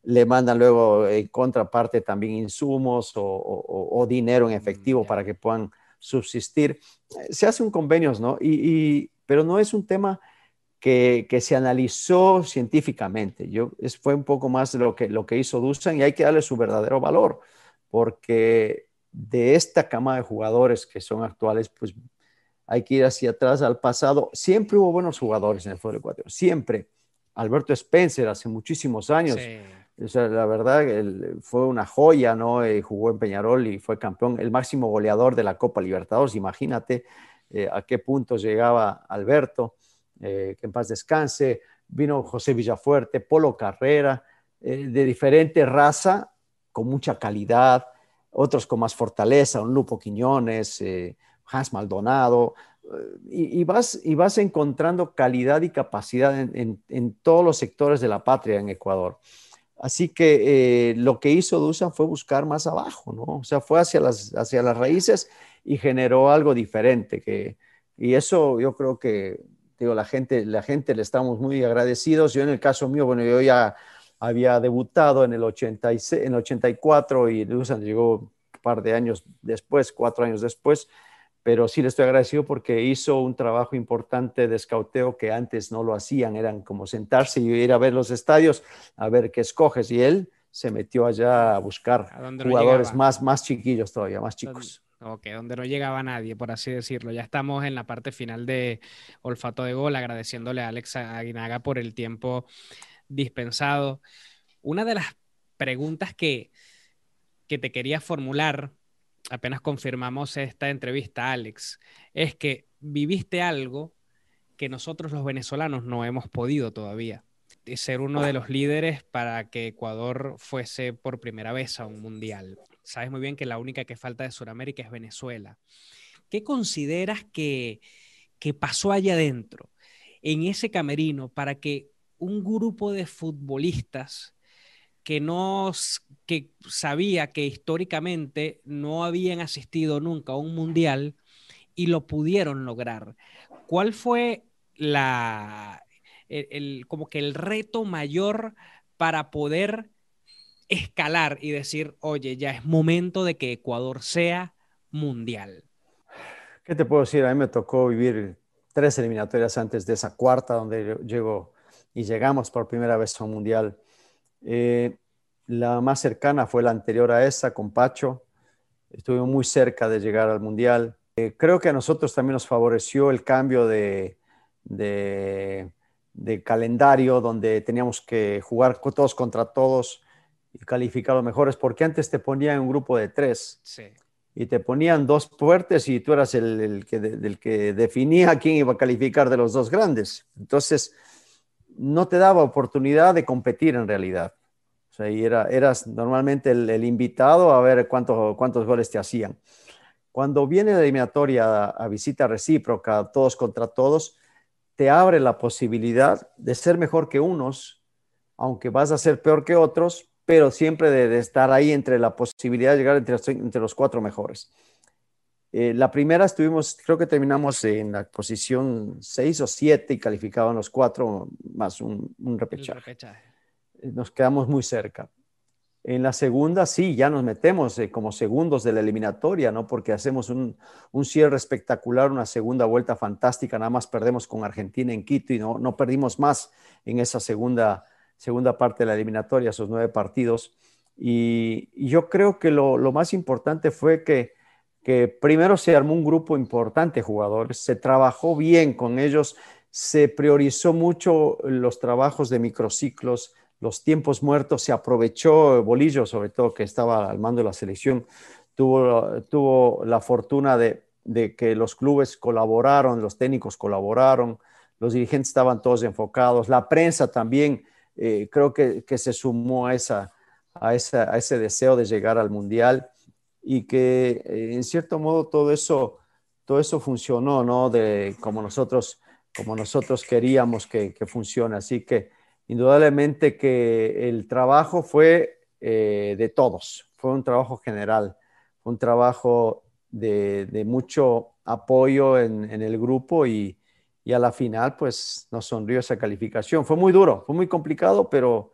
le mandan luego en contraparte también insumos o, dinero en efectivo mm, para que puedan subsistir. Se hacen convenios, ¿no? Y, pero no es un tema que, que, se analizó científicamente. Yo, es, fue un poco más lo que, lo que hizo Dusan y hay que darle su verdadero valor, porque de esta cama de jugadores que son actuales, pues hay que ir hacia atrás al pasado. Siempre hubo buenos jugadores en el fútbol ecuatoriano, siempre. Alberto Spencer hace muchísimos años. la verdad, fue una joya, ¿no? Eh, jugó en Peñarol y fue campeón, el máximo goleador de la Copa Libertadores. Imagínate eh, a qué punto llegaba Alberto, eh, en paz descanse. Vino José Villafuerte, Polo Carrera, de diferente raza, con mucha calidad otros con más fortaleza, un Lupo Quiñones, eh, Hans Maldonado, eh, y, vas, y vas encontrando calidad y capacidad en, todos los sectores de la patria en Ecuador. Así que eh, lo que hizo Dusan fue buscar más abajo, ¿no? O sea, fue hacia las, hacia las raíces y generó algo diferente. Que, y eso yo creo que, digo, la gente, la gente le estamos muy agradecidos. Yo en el caso mío, bueno, yo ya había debutado en el, 86, en 84 y Dusan llegó un par de años después, cuatro años después, pero sí le estoy agradecido porque hizo un trabajo importante de escauteo que antes no lo hacían, eran como sentarse y ir a ver los estadios, a ver qué escoges, y él se metió allá a buscar jugadores más, más chiquillos todavía, más chicos. Ok, donde no llegaba nadie, por así decirlo. Ya estamos en la parte final de Olfato de Gol, agradeciéndole a Alex Aguinaga por el tiempo dispensado. Una de las preguntas que, que te quería formular, apenas confirmamos esta entrevista, Alex, es que viviste algo que nosotros los venezolanos no hemos podido todavía. Ser uno de los líderes para que Ecuador fuese por primera vez a un mundial. Sabes muy bien que la única que falta de Sudamérica es Venezuela. ¿Qué consideras que, que pasó allá adentro, en ese camerino, para que un grupo de futbolistas que no que sabía que históricamente no habían asistido nunca a un mundial y lo pudieron lograr. ¿Cuál fue la el, como que el reto mayor para poder escalar y decir, oye, ya es momento de que Ecuador sea mundial? ¿Qué te puedo decir? A mí me tocó vivir tres eliminatorias antes de esa cuarta donde llego y llegamos por primera vez a un mundial. Eh, la más cercana fue la anterior a esa, con Pacho. Estuvimos muy cerca de llegar al mundial. Eh, creo que a nosotros también nos favoreció el cambio de, de, calendario, donde teníamos que jugar todos contra todos y calificar los mejores, porque antes te ponían un grupo de tres. Y te ponían dos fuertes y tú eras el, que, del que definía quién iba a calificar de los dos grandes. Entonces, no te daba oportunidad de competir en realidad. O sea, y era, eras normalmente el, invitado a ver cuántos, cuántos goles te hacían. Cuando viene la eliminatoria a, visita recíproca, todos contra todos, te abre la posibilidad de ser mejor que unos, aunque vas a ser peor que otros, pero siempre de, estar ahí entre la posibilidad de llegar entre, entre los cuatro mejores. Eh, la primera estuvimos, creo que terminamos en la posición 6 o 7 y calificaban los cuatro más un, repechaje. Eh, nos quedamos muy cerca. En la segunda, sí, ya nos metemos eh, como segundos de la eliminatoria, ¿no? Porque hacemos un, un, cierre espectacular, una segunda vuelta fantástica, nada más perdemos con Argentina en Quito y no, no perdimos más en esa segunda, segunda parte de la eliminatoria, esos nueve partidos. Y, y yo creo que lo, lo más importante fue que que primero se armó un grupo importante de jugadores, se trabajó bien con ellos, se priorizó mucho los trabajos de microciclos, los tiempos muertos, se aprovechó Bolillo, sobre todo que estaba al mando de la selección, tuvo, tuvo la fortuna de, que los clubes colaboraron, los técnicos colaboraron, los dirigentes estaban todos enfocados, la prensa también eh, creo que, se sumó a, esa, a, esa, a ese deseo de llegar al Mundial y que eh, en cierto modo todo eso, todo eso funcionó, ¿no? De como nosotros, como nosotros queríamos que, que funcione. Así que indudablemente que el trabajo fue eh, de todos, fue un trabajo general, fue un trabajo de, de mucho apoyo en, en el grupo y, y, a la final pues nos sonrió esa calificación. Fue muy duro, fue muy complicado, pero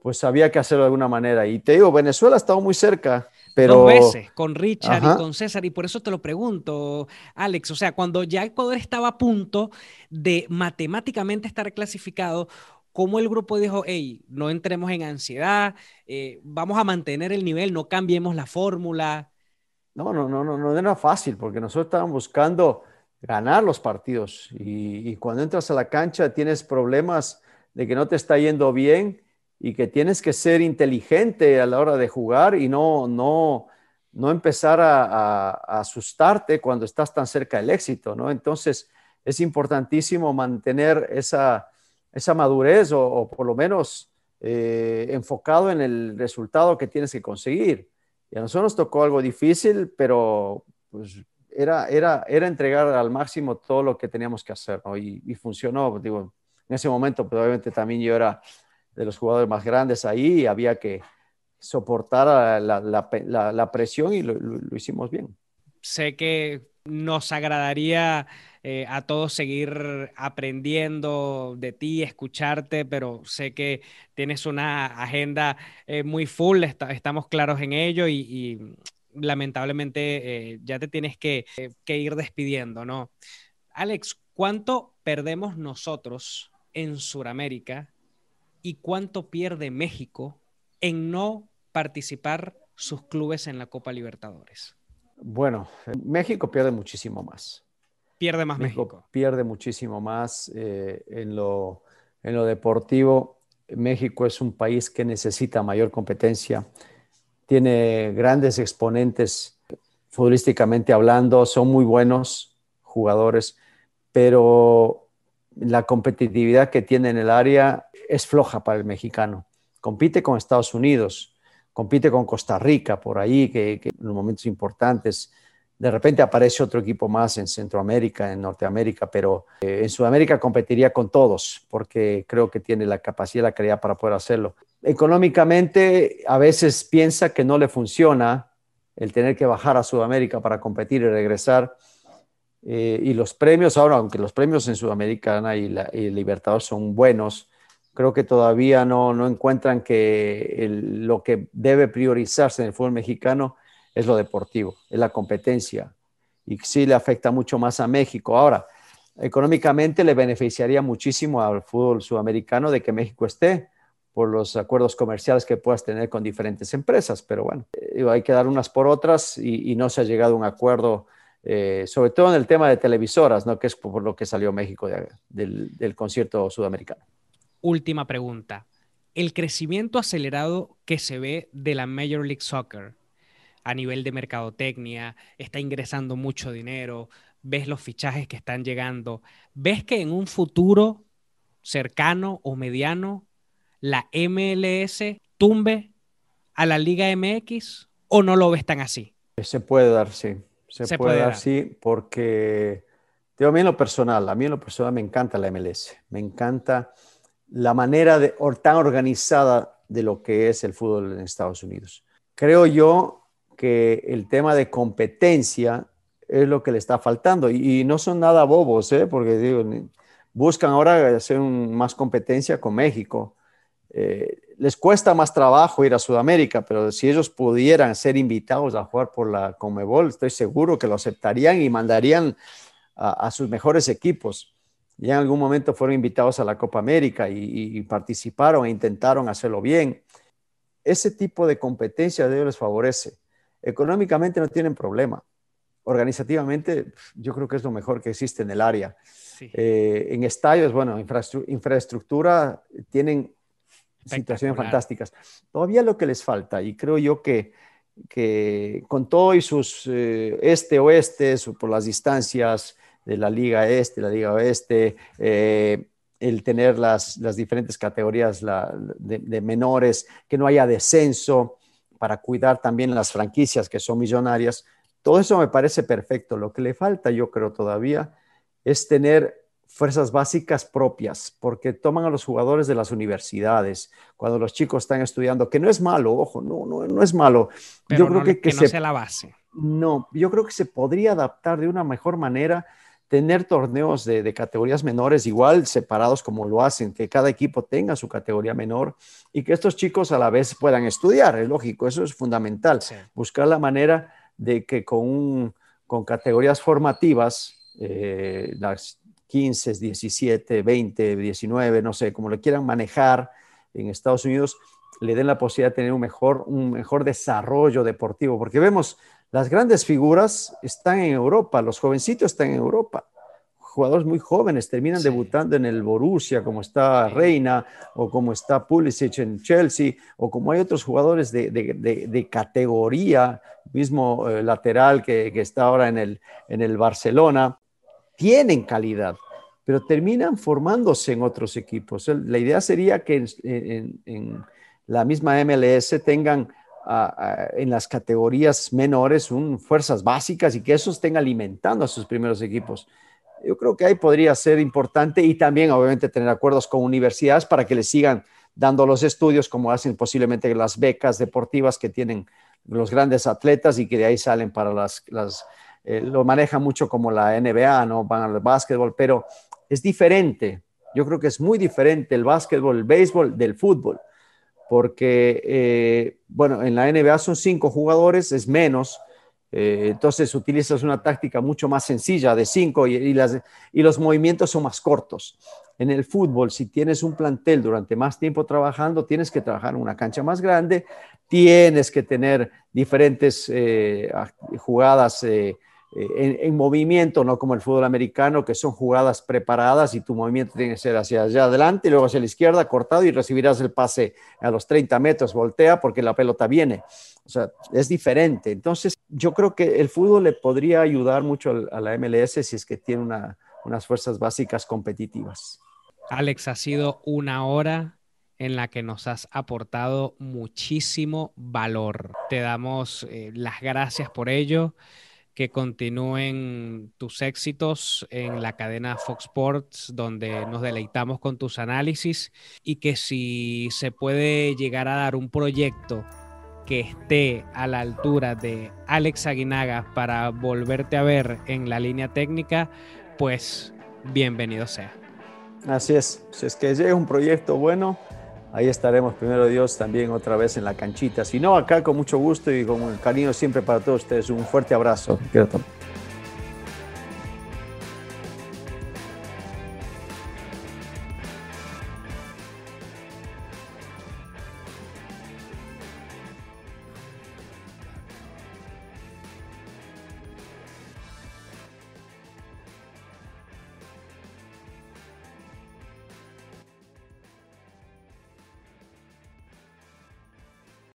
pues había que hacerlo de alguna manera. Y te digo, Venezuela ha estado muy cerca pero... Dos veces, con Richard y con César, y por eso te lo pregunto, Alex. O sea, cuando ya Ecuador estaba a punto de matemáticamente estar clasificado, ¿cómo el grupo dijo, hey, no entremos en ansiedad, eh, vamos a mantener el nivel, no cambiemos la fórmula? No, no, no, no, no era fácil, porque nosotros estábamos buscando ganar los partidos. Y, cuando entras a la cancha tienes problemas de que no te está yendo bien y que tienes que ser inteligente a la hora de jugar y no, no, no empezar a, asustarte cuando estás tan cerca del éxito, ¿no? Entonces, es importantísimo mantener esa, esa madurez o, por lo menos eh, enfocado en el resultado que tienes que conseguir. Y a nosotros nos tocó algo difícil, pero pues, era, era, era entregar al máximo todo lo que teníamos que hacer, y, y, funcionó. Digo, en ese momento, probablemente también yo era de los jugadores más grandes ahí había que soportar la, presión y lo, hicimos bien. Sé que nos agradaría eh, a todos seguir aprendiendo de ti, escucharte, pero sé que tienes una agenda eh, muy full, estamos claros en ello y, lamentablemente eh, ya te tienes que, que ir despidiendo, ¿no? Alex, ¿cuánto perdemos nosotros en Sudamérica y cuánto pierde México en no participar sus clubes en la Copa Libertadores? Bueno, México pierde muchísimo más. Pierde más México. Pierde muchísimo más eh, en, lo, en lo deportivo. México es un país que necesita mayor competencia, tiene grandes exponentes futbolísticamente hablando, son muy buenos jugadores, pero la competitividad que tiene en el área es floja para el mexicano. Compite con Estados Unidos, compite con Costa Rica por ahí, que, en los momentos importantes. De repente aparece otro equipo más en Centroamérica, en Norteamérica, pero eh, en Sudamérica competiría con todos, porque creo que tiene la capacidad la calidad para poder hacerlo. Económicamente, a veces piensa que no le funciona el tener que bajar a Sudamérica para competir y regresar. Eh, y los premios, ahora, aunque los premios en Sudamericana y, la, y Libertadores son buenos, creo que todavía no encuentran que lo que debe priorizarse en el fútbol mexicano es lo deportivo, es la competencia. Y sí le afecta mucho más a México. Ahora, económicamente le beneficiaría muchísimo al fútbol sudamericano de que México esté por los acuerdos comerciales que puedas tener con diferentes empresas. Pero bueno, hay que dar unas por otras y, no se ha llegado a un acuerdo, eh, sobre todo en el tema de televisoras, ¿no? que es por lo que salió México del concierto sudamericano. Última pregunta. El crecimiento acelerado que se ve de la Major League Soccer a nivel de mercadotecnia, está ingresando mucho dinero, ves los fichajes que están llegando, ves que en un futuro cercano o mediano la MLS tumbe a la Liga MX o no lo ves tan así? Se puede dar, sí. Se, puede, dar, sí, porque digo, a mí en lo personal, a mí en lo personal me encanta la MLS, me encanta la manera de, tan organizada de lo que es el fútbol en Estados Unidos. Creo yo que el tema de competencia es lo que le está faltando y, no son nada bobos, ¿eh? porque digo, buscan ahora hacer más competencia con México. Eh, les cuesta más trabajo ir a Sudamérica, pero si ellos pudieran ser invitados a jugar por la Comebol, estoy seguro que lo aceptarían y mandarían a, sus mejores equipos. Ya en algún momento fueron invitados a la Copa América y, participaron e intentaron hacerlo bien. Ese tipo de competencia de ellos les favorece. Económicamente no tienen problema. Organizativamente, yo creo que es lo mejor que existe en el área. Eh, en estadios, bueno, infraestructura, tienen situaciones fantásticas. Todavía lo que les falta, y creo yo que, que con todo y sus eh, este-oeste, por las distancias de la Liga Este, la Liga Oeste, eh, el tener las, las diferentes categorías de, menores, que no haya descenso, para cuidar también las franquicias que son millonarias. Todo eso me parece perfecto. Lo que le falta, yo creo todavía, es tener fuerzas básicas propias, porque toman a los jugadores de las universidades cuando los chicos están estudiando, que no es malo, ojo, no, no, no es malo. yo creo que, que, no sea la base. No, yo creo que se podría adaptar de una mejor manera, tener torneos de, de, categorías menores igual separados como lo hacen, que cada equipo tenga su categoría menor y que estos chicos a la vez puedan estudiar, es lógico, eso es fundamental, buscar la manera de que con, con categorías formativas, eh, las 15, 17, 20, 19, no sé, como lo quieran manejar en Estados Unidos, le den la posibilidad de tener un mejor, un mejor desarrollo deportivo, porque vemos las grandes figuras están en Europa, los jovencitos están en Europa, jugadores muy jóvenes terminan debutando en el Borussia, como está Reina, o como está Pulisic en Chelsea, o como hay otros jugadores de, de, de, categoría, mismo eh, lateral que, que, está ahora en el, en el Barcelona, tienen calidad, pero terminan formándose en otros equipos. La idea sería que en, la misma MLS tengan en las categorías menores un, fuerzas básicas y que eso estén alimentando a sus primeros equipos. Yo creo que ahí podría ser importante y también obviamente tener acuerdos con universidades para que les sigan dando los estudios como hacen posiblemente las becas deportivas que tienen los grandes atletas y que de ahí salen para las, las eh, lo maneja mucho como la NBA, ¿no? Van al básquetbol, pero es diferente. Yo creo que es muy diferente el básquetbol, el béisbol del fútbol, porque, eh, bueno, en la NBA son cinco jugadores, es menos, eh, entonces utilizas una táctica mucho más sencilla de cinco y, las, y los movimientos son más cortos. En el fútbol, si tienes un plantel durante más tiempo trabajando, tienes que trabajar en una cancha más grande, tienes que tener diferentes jugadas eh, en, movimiento, no como el fútbol americano, que son jugadas preparadas y tu movimiento tiene que ser hacia allá adelante y luego hacia la izquierda, cortado y recibirás el pase a los 30 metros, voltea porque la pelota viene. O sea, es diferente. Entonces, yo creo que el fútbol le podría ayudar mucho a la MLS si es que tiene unas fuerzas básicas competitivas. Alex, ha sido una hora en la que nos has aportado muchísimo valor. Te damos eh, las gracias por ello que continúen tus éxitos en la cadena Fox Sports, donde nos deleitamos con tus análisis y que si se puede llegar a dar un proyecto que esté a la altura de Alex Aguinaga para volverte a ver en la línea técnica, pues bienvenido sea. Así es, si es que llegue un proyecto bueno, ahí estaremos primero Dios también otra vez en la canchita. Si no, acá con mucho gusto y con cariño siempre para todos ustedes. Un fuerte abrazo.